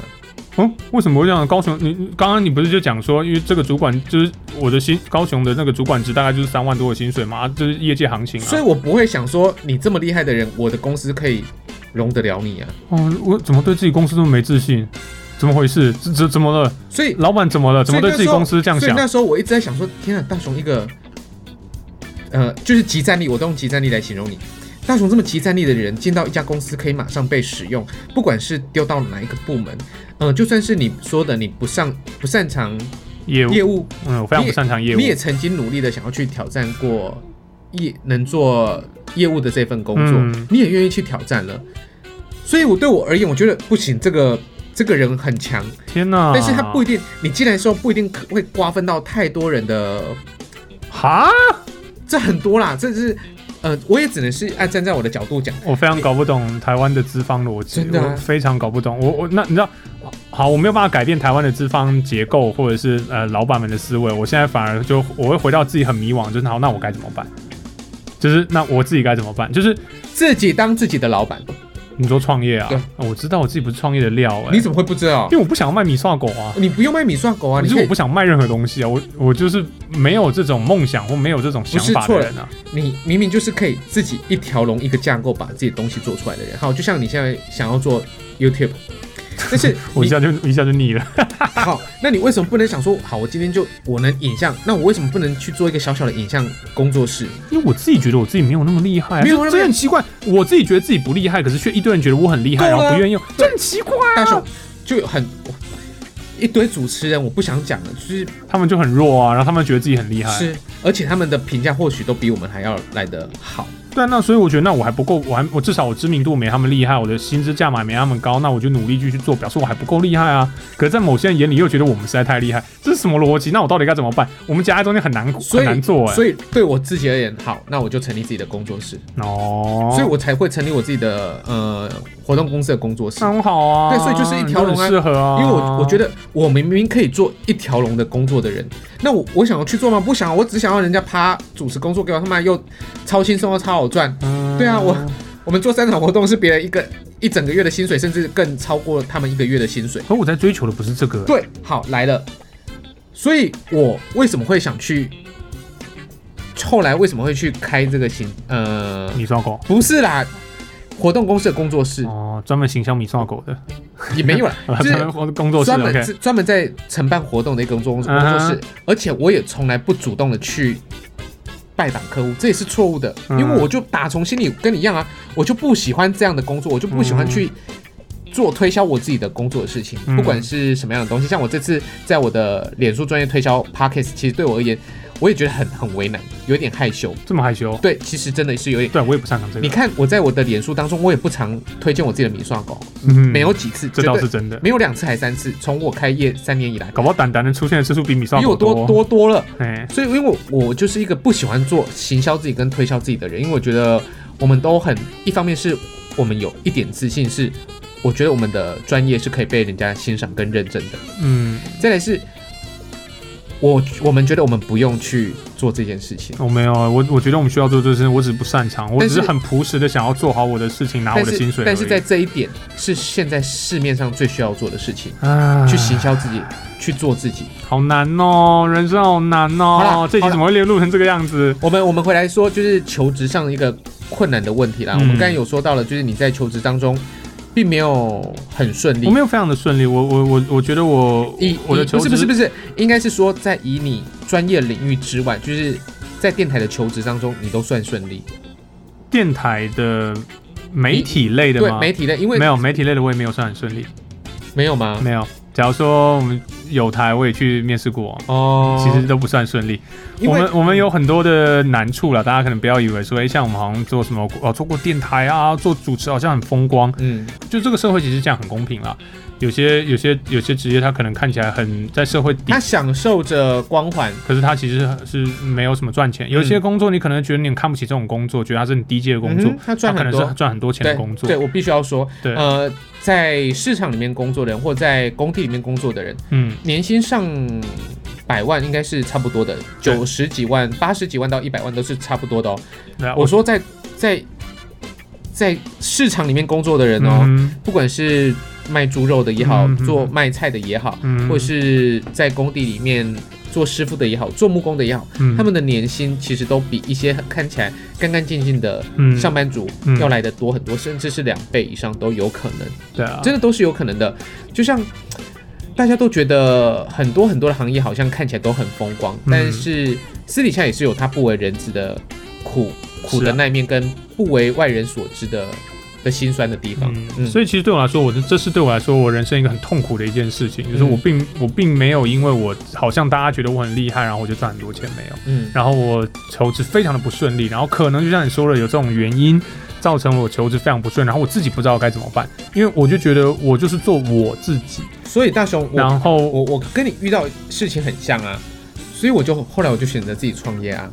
哦，为什么会这样？高雄，你你刚刚你不是就讲说，因为这个主管就是我的薪，高雄的那个主管值大概就是三万多的薪水嘛，就、是业界行情啊。所以我不会想说你这么厉害的人，我的公司可以容得了你啊。哦，我怎么对自己公司这么没自信？怎么回事？怎怎怎么了？所以老板怎么了？怎么对自己公司这样想？所以那时候我一直在想说，天啊，大雄一个，呃，就是集战力，我都用集战力来形容你。大雄这么集战力的人，进到一家公司可以马上被使用，不管是丢到哪一个部门，呃，就算是你说的你不上不擅长业务，业务，嗯，我非常不擅长业务你。也曾经努力的想要去挑战过业能做业务的这份工作，嗯你也愿意去挑战了。所以我对我而言，我觉得不行，这个这个人很强，天哪！但是他不一定，你进来的时候不一定可会瓜分到太多人的，哈，这很多啦，这是呃，我也只能是按站在我的角度讲，我非常搞不懂台湾的资方逻辑，真的非常搞不懂。我我那你知道，好，我没有办法改变台湾的资方结构，或者是呃老板们的思维。我现在反而就我会回到自己很迷惘，就是好，那我该怎么办？就是那我自己该怎么办？就是自己当自己的老板，你说创业啊对，我知道我自己不是创业的料哎、你怎么会不知道因？为我不想要卖米刷狗啊。你不用卖米刷狗啊，可是我不想卖任何东西啊，我我就是没有这种梦想或没有这种想法的人啊。你明明就是可以自己一条龙一个架构把自己的东西做出来的人。好，就像你现在想要做 YouTube，但是 我一下就一下就腻了。好，那你为什么不能想说，好，我今天就我能影像，那我为什么不能去做一个小小的影像工作室？因为我自己觉得我自己没有那么厉害、没有这很奇怪。我自己觉得自己不厉害，可是却一堆人觉得我很厉害，然后不愿意用，这很奇怪啊。大雄就有很一堆主持人，我不想讲了，就是他们就很弱啊，然后他们觉得自己很厉害。是，而且他们的评价或许都比我们还要来得好。对啊，那所以我觉得那我还不够，我还我至少我知名度没他们厉害，我的薪资价码没他们高，那我就努力继续做，表示我还不够厉害啊。可是，在某些人眼里又觉得我们实在太厉害，这是什么逻辑？那我到底该怎么办？我们夹在中间很难很难做哎、所以对我自己而言，好，那我就成立自己的工作室，哦，所以我才会成立我自己的呃活动公司的工作室。很好啊。对所以就是一条龙适合啊。因为我我觉得我明明可以做一条龙的工作的人，那我我想要去做吗？不想，我只想要人家趴主持工作给我，他妈又超轻松又超好赚。嗯对啊我我们做三场活动是别人一个一整个月的薪水，甚至更超过他们一个月的薪水。可我在追求的不是这个。对，好来了，所以我为什么会想去？后来为什么会去开这个行？呃，米刷狗不是啦，活动公司的工作室哦，专门形象米刷狗的，也没有啦，就是专门工作室专门。是专门在承办活动的一个工作工作室嗯，而且我也从来不主动的去拜访客户，这也是错误的，嗯。因为我就打从心里跟你一样啊，我就不喜欢这样的工作，我就不喜欢去。做推销我自己的工作的事情，嗯。不管是什么样的东西，像我这次在我的脸书专业推销 p o c k e t 其实对我而言，我也觉得很很为难，有点害羞。这么害羞？对，其实真的是有点。对我也不擅长这个。你看我在我的脸书当中，我也不常推荐我自己的米刷狗，嗯没有几次，这倒是真的。没有两次还三次，从我开业三年以来，搞不好胆胆的出现的次数比米刷比我狗多多多了。哎，所以，因为我我就是一个不喜欢做行销自己跟推销自己的人，因为我觉得我们都很，一方面是我们有一点自信，是我觉得我们的专业是可以被人家欣赏跟认证的。嗯，再来是，我我们觉得我们不用去做这件事情，我没有，我我觉得我们需要做这件事，我只是不擅长，我只是很朴实的想要做好我的事情，拿我的薪水但是在这一点是现在市面上最需要做的事情，啊，去行销自己，去做自己。好难哦，人生好难。哦这集怎么会录成这个样子？我们我们回来说，就是求职上一个困难的问题啦。嗯我们刚才有说到了，就是你在求职当中，并没有很顺利我。没有非常的顺利，我我我我觉得我我的求职不是不是不是，应该是说在以你专业领域之外，就是在电台的求职当中，你都算顺利。电台的媒体类的对吗？媒体类，因为没有媒体类的我也没有算很顺利，没有吗？没有。假如说我们有台，我也去面试过，哦，其实都不算顺利。我们我们有很多的难处了，大家可能不要以为说，哎、像我们好像做什么哦，做过电台啊，做主持好像很风光，嗯就这个社会其实这样很公平啦。有些有些有些职业，他可能看起来很在社会底他享受着光环，可是他其实是没有什么赚钱。有些工作你可能觉得你很看不起这种工作，觉得他是很低阶的工作嗯，他赚可能是赚很多钱的工作。对。我必须要说，对。呃，在市场里面工作的人，或在工地里面工作的人，嗯，年薪上百万应该是差不多的，九十几万、八十几万到一百万都是差不多的哦。我说在在在市场里面工作的人哦，嗯不管是卖猪肉的也好，做卖菜的也好，嗯。或是在工地里面做师傅的也好，做木工的也好，嗯。他们的年薪其实都比一些看起来干干净净的嗯上班族嗯。要来的多很多，甚至是两倍以上都有可能，对啊，真的都是有可能的。就像大家都觉得很多很多的行业好像看起来都很风光，嗯。但是私底下也是有他不为人知的苦苦的那一面，跟不为外人所知的的辛酸的地方。嗯，嗯，所以其实对我来说，我这这是对我来说我人生一个很痛苦的一件事情，就是嗯我并我并没有因为我好像大家觉得我很厉害，然后我就赚很多钱没有，嗯然后我求职非常的不顺利，然后可能就像你说了，有这种原因造成我求职非常不顺，然后我自己不知道该怎么办，因为我就觉得我就是做我自己，所以大雄，我然后我我跟你遇到事情很像啊，所以我就后来我就选择自己创业啊。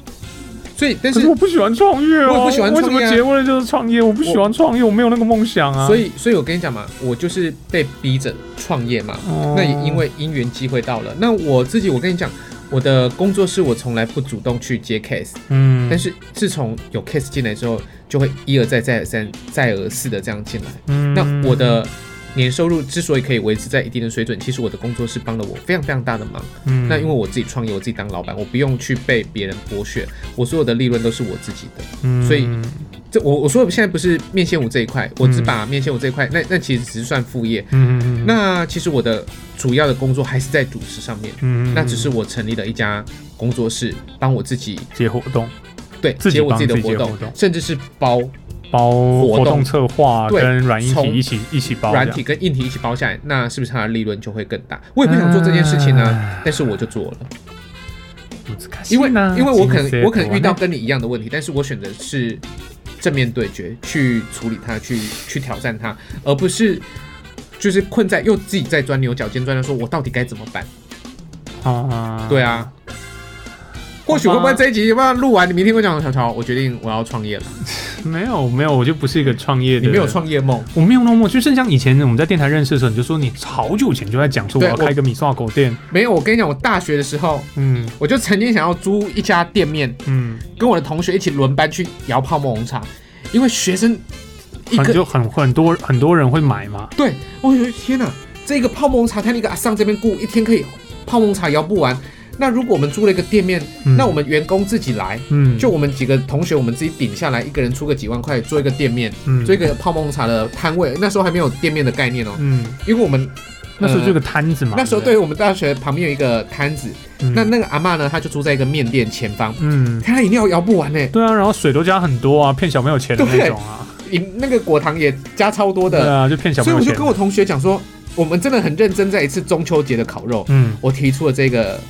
所以，但是是我不喜欢创业哦，我也不喜欢创业为什么结婚了就是创业？我不喜欢创业，我没有那个梦想啊。所以，所以我跟你讲嘛，我就是被逼着创业嘛。哦那也因为因缘机会到了，那我自己，我跟你讲，我的工作室我从来不主动去接 case，嗯，但是自从有 case 进来之后，就会一而再、再而三、再而四的这样进来。嗯那我的年收入之所以可以维持在一定的水准，其实我的工作室帮了我非常非常大的忙。嗯那因为我自己创业，我自己当老板，我不用去被别人剥削，我所有的利润都是我自己的。嗯所以这我我说的现在不是面线舞这一块，我只把面线舞这一块，那那其实只是算副业。嗯嗯嗯那其实我的主要的工作还是在主持上面，嗯嗯那只是我成立了一家工作室，帮我自己接活动，对接我自己的活动，甚至是包包活动策划对跟软硬体一起一起包，软体跟硬体一起包下来，那是不是它的利润就会更大？我也不想做这件事情呢、唉但是我就做了，因因为因为我可能我可能遇到跟你一样的问题，但是我选择是正面对决，去处理它，去去挑战它，而不是就是困在又自己在钻牛角尖，钻的说我到底该怎么办？啊，对啊。或许会不会这一集要不要录完？你明天跟我讲，小乔，我决定我要创业了。没有没有，我就不是一个创业的，你没有，创业梦，我没有那么，就是像以前我们在电台认识的时候，你就说你好久以前就在讲说我要开一个米刷狗店，没有。我跟你讲，我大学的时候，嗯。我就曾经想要租一家店面，嗯，跟我的同学一起轮班去摇泡沫红茶，因为学生一个就很很多很多人会买嘛，对，我觉得天哪，这个泡沫红茶摊那个阿上这边雇一天可以泡沫红茶摇不完。那如果我们租了一个店面，嗯。那我们员工自己来，嗯。就我们几个同学，我们自己顶下来，一个人出个几万块做一个店面，嗯。做一个泡沫红茶的摊位。那时候还没有店面的概念哦，嗯，因为我们那时候就有个摊子嘛，那时候对于我们大学旁边有一个摊子，嗯。那那个阿嬷呢，她就住在一个面店前方，嗯。她饮料摇不完呢，对啊，然后水都加很多啊，骗小朋友钱的那对种啊。饮那个果糖也加超多的，对啊，就骗小朋友。所以我就跟我同学讲说，我们真的很认真，在一次中秋节的烤肉，嗯。我提出了这个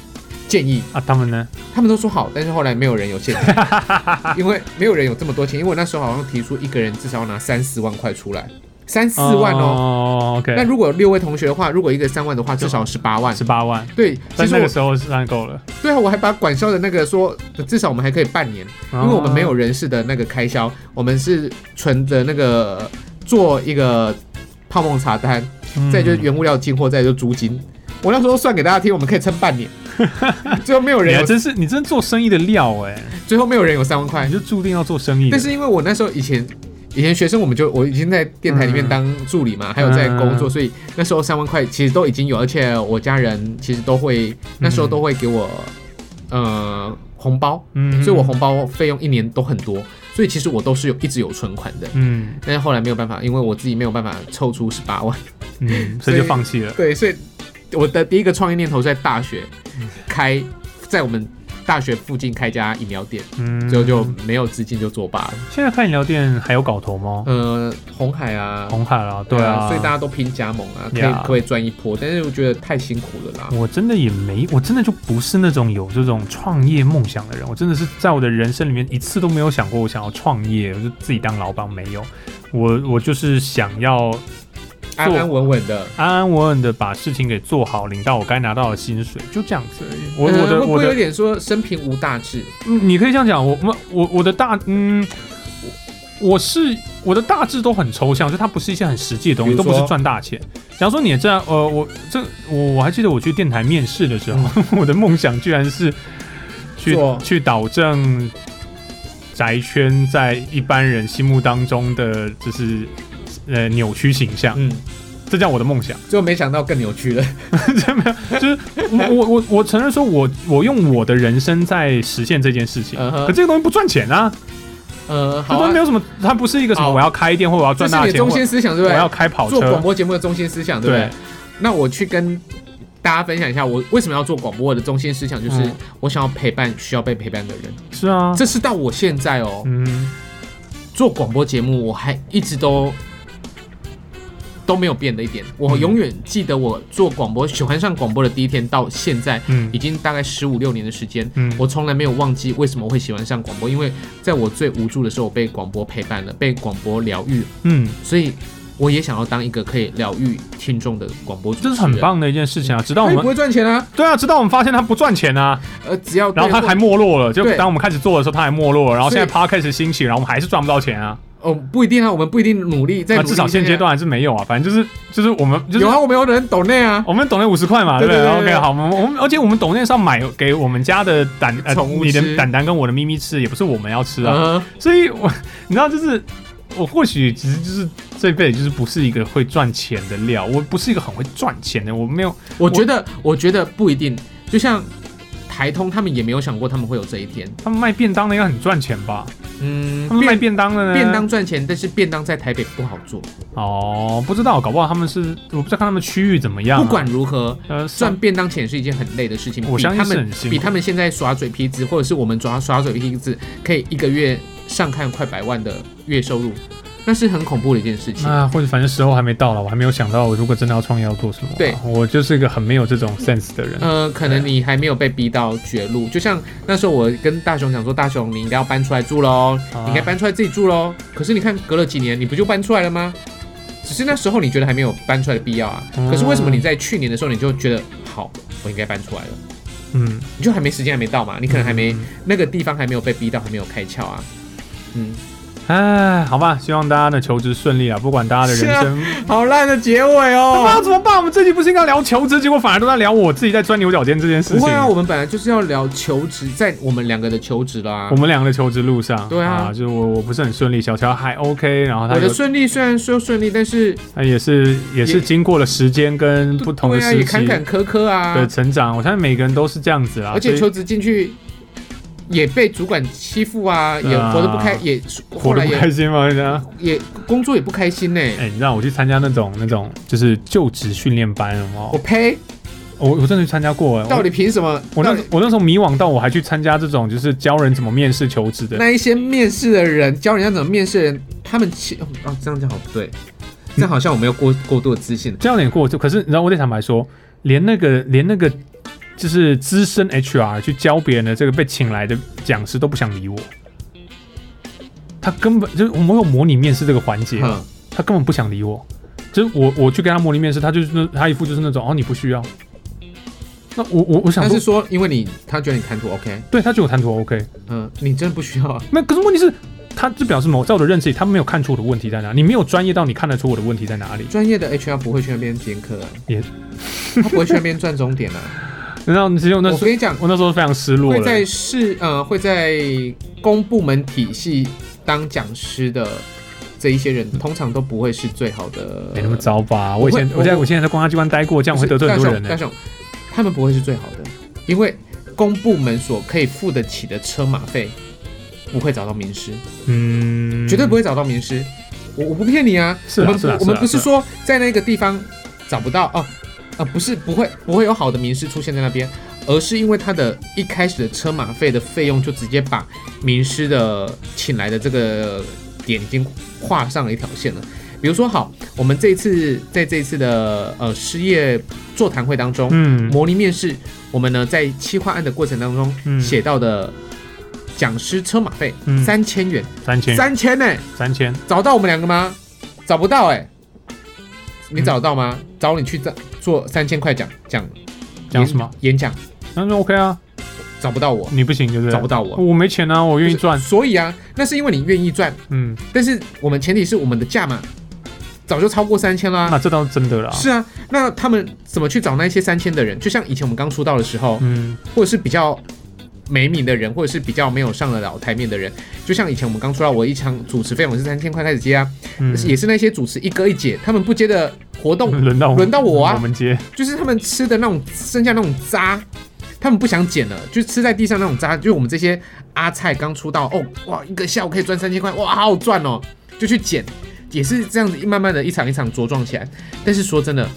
建议，啊，他们呢？他们都说好，但是后来没有人有现金，因为没有人有这么多钱，因为我那时候好像提出一个人至少要拿三四万块出来，三四万哦。哦，OK，那如果有六位同学的话，如果一个三万的话，至少十八万。十八万，对，其在实我那个时候是算够了，对啊，我还把管销的那个说，至少我们还可以半年，因为我们没有人事的那个开销，我们是存的那个做一个泡沫茶单，嗯，再就是原物料进货，再就租金。我那时候算给大家听，我们可以撑半年，最后没有人真是你真做生意的料哎，最后没有人有三万块。你。就注定要做生意。但是因为我那时候以前以前学生，我们就我已经在电台里面当助理嘛，还有在工作，嗯。所以那时候三万块其实都已经有，而且我家人其实都会那时候都会给我呃红包，嗯。所以我红包费用一年都很多，所以其实我都是有一直有存款的。嗯。但是后来没有办法，因为我自己没有办法凑出十八万，嗯，所以就放弃了。对，所以我的第一个创业念头是在大学嗯开，在我们大学附近开家饮料店，嗯，最后就没有资金就作罢了。现在开饮料店还有搞头吗？呃，红海啊，红海啦，对啊，所以大家都拼加盟啊，可以可以赚一波？但是我觉得太辛苦了啦。我真的也没，我真的就不是那种有这种创业梦想的人。我真的是在我的人生里面一次都没有想过我想要创业，我就自己当老板没有。我我就是想要安安稳稳的。安安稳稳的把事情给做好，领到我该拿到的薪水，就这样子而已。我呃我的我有点说生平无大志？嗯你可以这样讲。我我我我的大嗯，我我是我的大志都很抽象，就它不是一些很实际的东西，都不是赚大钱。假如说你也这样，呃，我这我我还记得我去电台面试的时候，我的梦想居然是去去导正宅圈在一般人心目当中的就是呃扭曲形象，嗯，这叫我的梦想。最后没想到更扭曲了。真没有，就是我我我我承认说我我用我的人生在实现这件事情，嗯哼。可这个东西不赚钱啊，呃，好啊。这东西没，有什么，它不是一个什么好。我要开店或我要这赚大钱，是你的中心思想，对不对？我要？开跑做广车，播节目的中心思想，对不对？对？那我去跟大家分享一下，我为什么要做广播。我的中心思想就是嗯，我想要陪伴需要被陪伴的人。是啊，这是到我现在哦，嗯。做广播节目，我还一直都都没有变的一点。我嗯永远记得我做广播、喜欢上广播的第一天到现在，嗯已经大概十五六年的时间。嗯，我从来没有忘记为什么会喜欢上广播，因为在我最无助的时候，我被广播陪伴了，被广播疗愈，嗯，所以我也想要当一个可以疗愈听众的广播主持人。这是很。棒的一件事情啊，直到我们不会赚钱啊，对啊，直到我们发现它不赚钱啊，呃，只要然后它还没落了，就当我们开始做的时候，它还没落了，然后现在所 podcast 兴起，然后我们还是赚不到钱啊，哦不一定啊，我们不一定努力，至少现阶段还是没有啊，反正就是就是我们就是有啊，我们有人懂内啊，我们懂那五十块嘛，对不对对对对对 o k 好，我们我们而且我们懂那是要买给我们家的胆呃宠物你的胆胆跟我的咪咪吃，也不是我们要吃啊，所以我你知道就是。我或许其实就是这辈子就是不是一个会赚钱的料，我不是一个很会赚钱的，我没有我觉得，我觉得不一定。就像台通，他们也没有想过他们会有这一天。他们卖便当的应该很赚钱吧？嗯他，们卖便便当的呢？便当赚钱，但是便当在台北不好做。哦，不知道，搞不好他们是我不知道看他们区域怎么样啊、不管如何，呃赚便当钱是一件很累的事情。我相信比他们比他们现在耍嘴皮子，或者是我们抓耍嘴皮子，可以一个月上看快百万的月收入，那是很恐怖的一件事情。啊，或者反正时候还没到了，我还没有想到，我如果真的要创业要做什么啊、对我就是一个很没有这种 sense 的人。呃，可能你还没有被逼到绝路，就像那时候我跟大雄讲说，大雄你应该要搬出来住喽，啊你应该搬出来自己住喽。可是你看，隔了几年，你不就搬出来了吗？只是那时候你觉得还没有搬出来的必要啊。嗯可是为什么你在去年的时候你就觉得好，我应该搬出来了？嗯，你就还没时间还没到嘛，你可能还没、嗯那个地方还没有被逼到，还没有开窍啊。嗯，哎，好吧，希望大家的求职顺利啊！不管大家的人生，好烂的结尾哦。怎么办？我们这集不是应该聊求职，结果反而都在聊我自己在钻牛角尖这件事情。不会啊，我们本来就是要聊求职，在我们两个的求职啦我。们两个的求职路上，对啊就是我我不是很顺利，小乔还 OK，然后他我的顺利虽然说顺利，但是他也是也是经过了时间跟不同的对啊，时期也坎坎坷坷啊。的成长，我相信每个人都是这样子啊。而且求职进去也被主管欺负啊，也活得不开，也后活得不来也开心吗？这样。也工作也不开心呢。哎、你知道我去参加那种那种就是就职训练班了吗？我呸！我我真的去参加过哎，到底凭什么？我那我那时候迷惘到我还去参加这种就是教人怎么面试求职的。那一些面试的人教人家怎么面试的人，他们其哦哦这样讲好不对，这样好像我没有过过度的自信。这样有点过，就可是你知道，我得坦白说，连那个连那个就是资深 HR 去教别人的这个被请来的讲师都不想理我，他根本就是我们有模拟面试这个环节，他根本不想理我。就是我我去跟他模拟面试，他就是那他一副就是那种哦你不需要。那我我我想是，说因为你他觉得你谈吐 OK，对他觉得我谈吐 OK，嗯，你真的不需要啊。那可是问题是，他就表示某在我的认知里，他没有看出我的问题在哪，你没有专业到你看得出我的问题在哪里。专业的 HR 不会去那边兼课啊，也他不会去那边赚终点啊。然后其实我那时候我跟你讲，我那时候非常失落了。会在市呃会在公部门体系当讲师的这一些人，通常都不会是最好的。没那么糟吧？我以前我在我现在在公安机关待过，这样会得罪很多人呢大。雄，他们不会是最好的，因为公部门所可以付得起的车马费，不会找到名师，嗯，绝对不会找到名师。我我不骗你啊，我们是啊是啊我们不是说在那个地方找不到哦，呃，不是不会不会有好的名师出现在那边，而是因为他的一开始的车马费的费用就直接把名师的请来的这个点已经画上了一条线了。比如说，好，我们这一次在这一次的呃失业座谈会当中，嗯。模拟面试，我们呢在企划案的过程当中嗯。写到的讲师车马费嗯。三千元，三千。三千呢、三千，找到我们两个吗？找不到哎、你嗯找得到吗？找你去做做三千块讲讲讲什么？演讲，那就 OK 啊，找不到我，你不行就是？找不到我，我没钱啊，我愿意赚，所以啊，那是因为你愿意赚，嗯，但是我们前提是我们的价码早就超过三千啦。那这倒是真的啦，是啊，那他们怎么去找那些三千的人？就像以前我们刚出道的时候，嗯或者是比较没名的人，或者是比较没有上了老台面的人，就像以前我们刚出道，我一场主持费用是三千块开始接啊，嗯，也是那些主持一哥一姐，他们不接的活动，轮到轮到我啊。我们接，就是他们吃的那种剩下那种渣，他们不想捡了，就吃在地上那种渣，就是我们这些阿菜刚出道，哦哇，一个下午可以赚三千块，哇，好好赚哦，就去捡，也是这样子，慢慢的一场一场茁壮起来。但是说真的，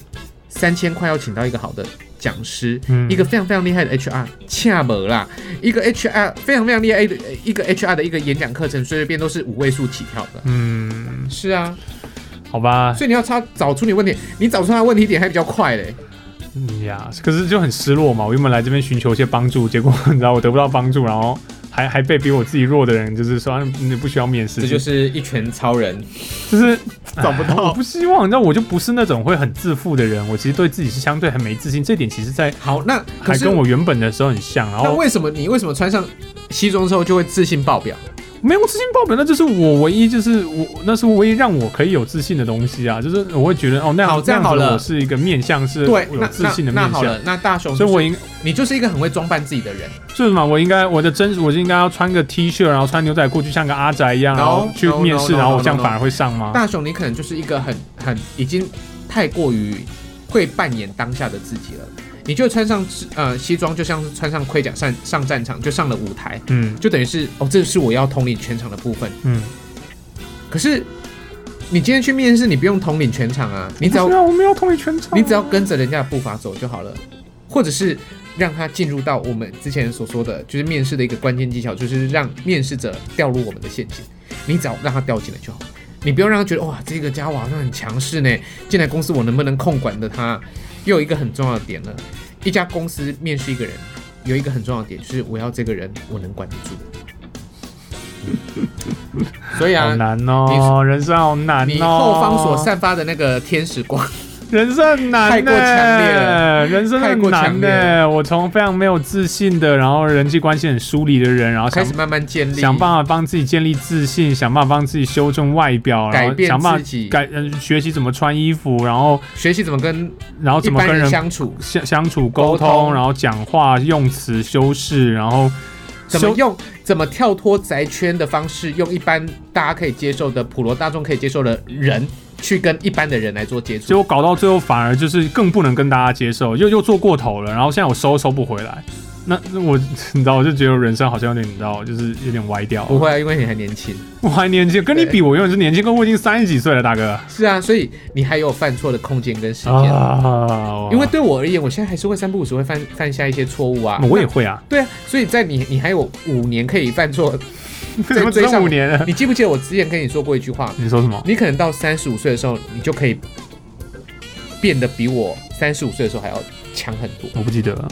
三千块要请到一个好的讲师，嗯一个非常非常厉害的 HR，恰门啦，一个 HR 非常非常厉害的一个 HR 的一个演讲课程，随随便都是五位数起跳的。嗯，是啊，好吧，所以你要他找出你问题，你找出他的问题点还比较快嘞。嗯呀，可是就很失落嘛。我原本来这边寻求一些帮助，结果 你知道我得不到帮助，然后还还被比我自己弱的人就是说啊你不需要面试，这就是一拳超人，就是 找不到哎我不希望，你知道，我就不是那种会很自负的人，我其实对自己是相对很没自信，这点其实在好，那还跟我原本的时候很像，然后那为什么你为什么穿上西装之后就会自信爆表？没有自信爆表，那就是我唯一就是我那是唯一让我可以有自信的东西啊，就是我会觉得哦那样好这样好了我是一个面相是对，有自信的面相那那好了，，那大雄、所以我应你就是一个很会装扮自己的人，就是嘛，我应该我的真我就应该要穿个 T 恤，然后穿牛仔裤，就像个阿宅一样，No，然后去面试然后我这样反而会上吗？大雄你可能就是一个很很已经太过于会扮演当下的自己了。你就穿上呃西装，就像是穿上盔甲上上战场，就上了舞台，嗯就等于是哦，这是我要统领全场的部分。嗯，可是你今天去面试，你不用统领全场啊，你只要我们要统领全场，你只要跟着人家的步伐走就好了，或者是让他进入到我们之前所说的，就是面试的一个关键技巧，就是让面试者掉入我们的陷阱。你只要让他掉进来就好，你不用让他觉得哇，这个家伙好像很强势呢，进来公司我能不能控管的他？又有一个很重要的点了，一家公司面试一个人，有一个很重要的点就是我要这个人我能管得住。所以好啊，难哦，人生好难哦，你后方所散发的那个天使光，人生很难，太过强烈了，人生很难烈的。我从非常没有自信的，然后人际关系很疏离的人，然后想开始慢慢建立，想办法帮自己建立自信，想办法帮自己修正外表，然改变后想办法改呃学习怎么穿衣服，然后学习怎么跟然后怎么跟人相处，相相处沟沟通。通，然后讲话用词修饰，然后修怎么用怎么跳脱宅圈的方式，用一般大家可以接受的普罗大众可以接受的人，去跟一般的人来做接触。结果搞到最后反而就是更不能跟大家接受，又又做过头了，然后现在我收收不回来。那那我 你知道，我就觉得人生好像有点你知道，就是有点歪掉。不会啊，因为你还年轻。我还年轻，跟你比，我永远是年轻，跟我已经三十几岁了，大哥。是啊，所以你还有犯错的空间跟时间。啊因为对我而言，我现在还是会三不五时会犯犯下一些错误啊。我也会啊，对啊，所以在你你还有五年可以犯错。怎么只追上有五年了？你记不记得我之前跟你说过一句话？你说什么？你可能到三十五岁的时候，你就可以变得比我三十五岁的时候还要强很多。我不记得了。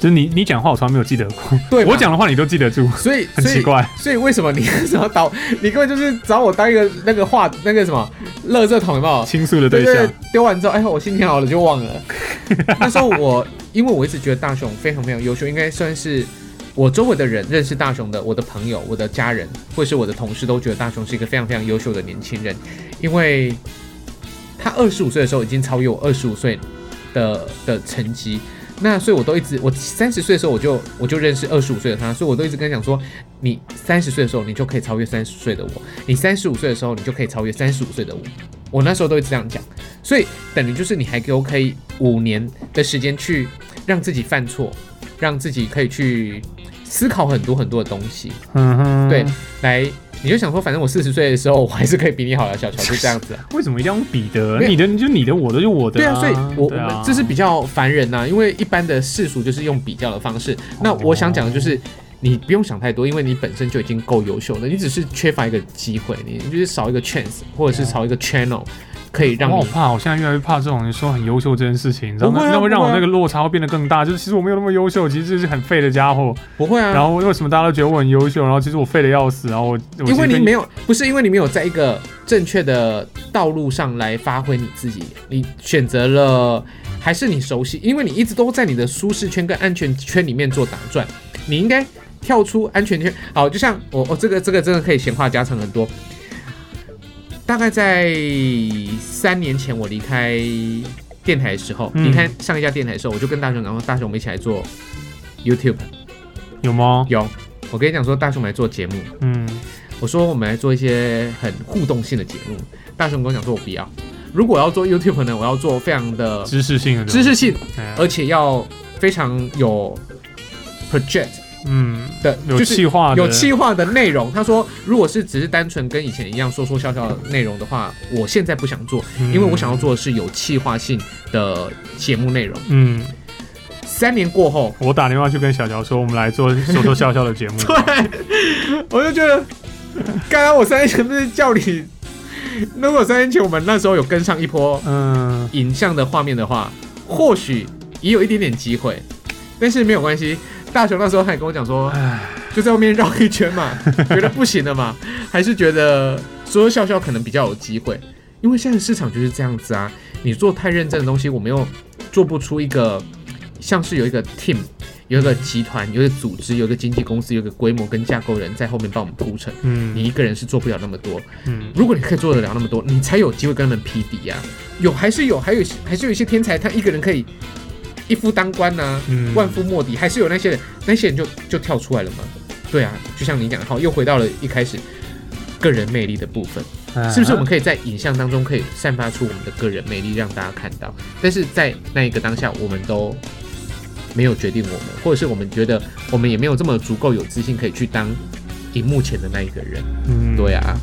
就是你你讲话，我从来没有记得过。对我讲的话，你都记得住，所以很奇怪。所以为什么你为 什么导你根本就是找我当一个那个话那个什么垃圾桶有没有？倾诉的对象丢完之后，哎，我心情好了就忘了。那时候我因为我一直觉得大雄非常非常优秀，应该算是我周围的人认识大雄的，我的朋友、我的家人或是我的同事都觉得大雄是一个非常非常优秀的年轻人，因为他二十五岁的时候已经超越我二十五岁的的成绩。那所以，我都一直，我三十岁的时候我就我就认识二十五岁的他，所以我都一直跟他讲说，你三十岁的时候你就可以超越三十岁的我，你三十五岁的时候你就可以超越三十五岁的我。我那时候都一直这样讲，所以等于就是你还给我可以五年的时间去让自己犯错，让自己可以去思考很多很多的东西，嗯哼，对，来你就想说，反正我四十岁的时候，我还是可以比你好的，小乔就这样子、啊。为什么一定要用比的？你的就你的，我的就我的、对啊，所以我这是比较烦人呐、因为一般的世俗就是用比较的方式。那我想讲的就是，你不用想太多，因为你本身就已经够优秀了，你只是缺乏一个机会，你你就是少一个 chance，或者是少一个 channel，可以让你我好怕，我现在越来越怕这种你说很优秀这件事情，你知道吗？啊那会让我那个落差会变得更大。就是其实我没有那么优秀，其实就是很废的家伙。不会啊。然后为什么大家都觉得我很优秀？然后其实我废的要死。然后我我因为你没有有，不是因为你没有在一个正确的道路上来发挥你自己，你选择了还是你熟悉，因为你一直都在你的舒适圈跟安全圈里面做打转，你应该跳出安全圈。好，就像我我这个这个真的可以闲话家常很多。大概在三年前我离开电台的时候，嗯离开上一家电台的时候，我就跟大雄讲说，大雄我们一起来做 YouTube。有吗？有，我跟你讲说，大雄我们来做节目。嗯，我说我们来做一些很互动性的节目。大雄跟我讲说，我不要。如果我要做 YouTube 呢，我要做非常的知识性的知识性，哎而且要非常有 project 嗯的，有气化的有气化的内容。他说，如果是只是单纯跟以前一样说说笑笑的内容的话，我现在不想做，嗯因为我想要做的是有气化性的节目内容。嗯，三年过后，我打电话去跟小乔说，我们来做说说笑笑的节目。对，我就觉得，刚刚我三年前不是叫你，如果三年前我们那时候有跟上一波嗯，影像的画面的话，或许也有一点点机会，但是没有关系。大雄那时候还跟我讲说，唉，就在外面绕一圈嘛，觉得不行了嘛，还是觉得说说笑笑可能比较有机会，因为现在市场就是这样子啊。你做太认真的东西，我们又做不出一个像是有一个 team。有一个集团，有一个组织，有一个经纪公司，有一个规模跟架构人在后面帮我们铺陈。嗯，你一个人是做不了那么多，嗯如果你可以做得了那么多，你才有机会跟他们匹敌呀、有还是有，还有还是有一些天才，他一个人可以一夫当关呐、嗯万夫莫敌，还是有那些人，那些人就就跳出来了嘛。对啊，就像你讲，好，又回到了一开始个人魅力的部分，哎是不是？我们可以在影像当中可以散发出我们的个人魅力，让大家看到？但是在那一个当下，我们都没有决定我们，或者是我们觉得我们也没有这么足够有自信，可以去当荧幕前的那一个人。嗯对啊，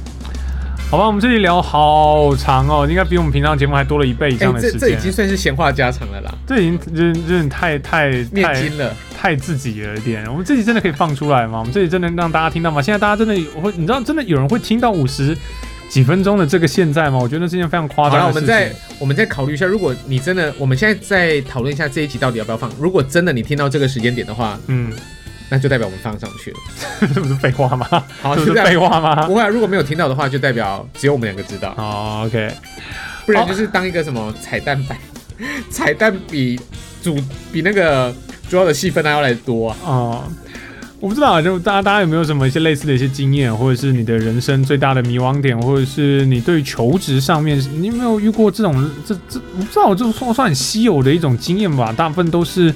好吧，我们这里聊好长哦，应该比我们平常节目还多了一倍以哎、上的时间。这这已经算是闲话家常了啦，这已经就是就是太太念太经了。太自己了一点。我们这集真的可以放出来吗？我们这集真的让大家听到吗？现在大家真的有会，你知道真的有人会听到五十几分钟的这个现在吗？我觉得是件非常夸张的事情。我们再我们再考虑一下，如果你真的，我们现在再讨论一下这一集到底要不要放。如果真的你听到这个时间点的话，嗯，那就代表我们放上去了。这不是废话吗？好，这不是。废话吗？不会啊，如果没有听到的话，就代表只有我们两个知道，哦，OK，不然就是当一个什么彩蛋版，彩蛋比主比那个主要的戏份还要来多啊。哦。我不知道，就大家大家有没有什么一些类似的一些经验，或者是你的人生最大的迷惘点，或者是你对求职上面，你有没有遇过这种这这我不知道，这算算很稀有的一种经验吧？大部分都是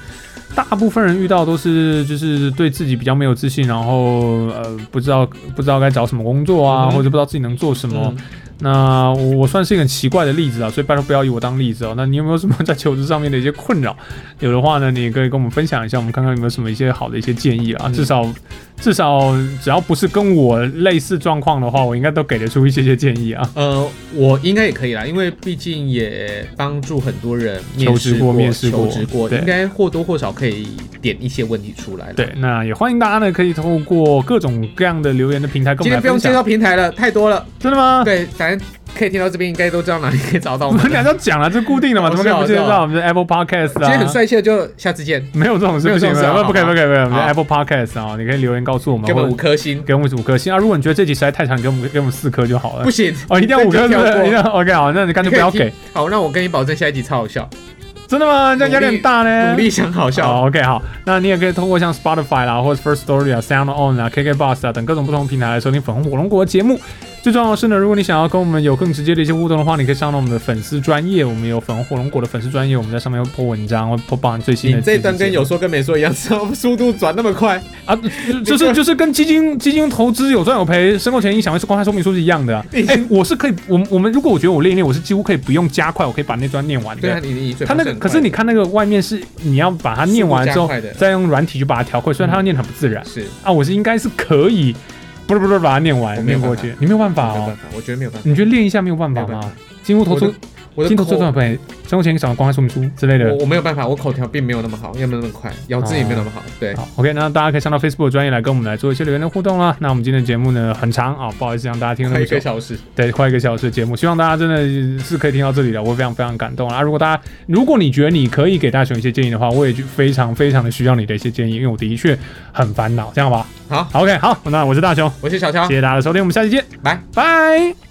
大部分人遇到都是就是对自己比较没有自信，然后呃不知道不知道该找什么工作啊，嗯或者不知道自己能做什么。嗯那我我算是一个很奇怪的例子啊，所以拜托不要以我当例子哦。那你有没有什么在求职上面的一些困扰？有的话呢，你也可以跟我们分享一下，我们看看有没有什么一些好的一些建议啊。嗯至少至少只要不是跟我类似状况的话，我应该都给得出一些些建议啊。呃，我应该也可以啦，因为毕竟也帮助很多人面试求职过面试过求职过，应该或多或少可以点一些问题出来。对，，那也欢迎大家呢，可以透过各种各样的留言的平台跟我们来分享。今天不用介绍平台了，太多了。真的吗？对，反正可以听到这边，应该都知道哪里可以找到我我们们。俩都讲了，这固定的嘛，怎么可以不介是啊绍？我们的 Apple Podcast 啊，今天很帅气的，就下次见，没有这种事，不行，不不可以，不可以，不可以。我们的 Apple Podcast 啊，你可以留言告诉我们，给我们五颗星。给我们五颗星啊。如果你觉得这集实在太长，给我们给我们四颗就好了不。行哦，一定要五颗，是不是？这就跳过一定要 OK 好，那你干脆不要给。好，那我跟你保证，下一集超好笑，真的吗？这样压力很大呢。努力想好笑。好，OK，好，那你也可以通过像 Spotify 啦，或者 First Story 啊、Sound On 啊、KK Box 啊等各种不同平台来收听粉红火龙果的节目。最重要的是呢，如果你想要跟我们有更直接的一些互动的话，你可以上到我们的粉丝专业，我们有粉红火龙果的粉丝专业，我们在上面会 po 文章，会包含最新的。你这段跟有说跟没说一样，速度转那么快啊？就是就是跟基金基金投资有赚有赔，申购前影响会是公开说明书是一样的。哎，我是可以，我我们如果我觉得我练一练，我是几乎可以不用加快，我可以把那段念完。对啊，你你他那个，可是你看那个外面是你要把它念完之后，再用软体去把它调快，虽然它念很不自然。是啊，我是应该是可以。不是不是，把它念完，念过去，你没有办法哦。我觉得没有办法。你觉得练一下没有办法吗？金乌头出，我的进入投出配，生活前找公开说明书之类的。我我没有办法，我口条并没有那么好，也没有那么快，咬字也没有那么好。对，好，OK，那大家可以上到 Facebook 专业来跟我们来做一些留言的互动啦。那我们今天的节目呢很长啊，不好意思让大家听那么久。一个小时，对，快一个小时的节目，希望大家真的是可以听到这里的，我非常非常感动啊！如果大家，如果你觉得你可以给大雄一些建议的话，我也就非常非常的需要你的一些建议，因为我的确很烦恼，这样吧？好，OK，好，那我是大雄，我是小乔，谢谢大家的收听，我们下期见，拜拜。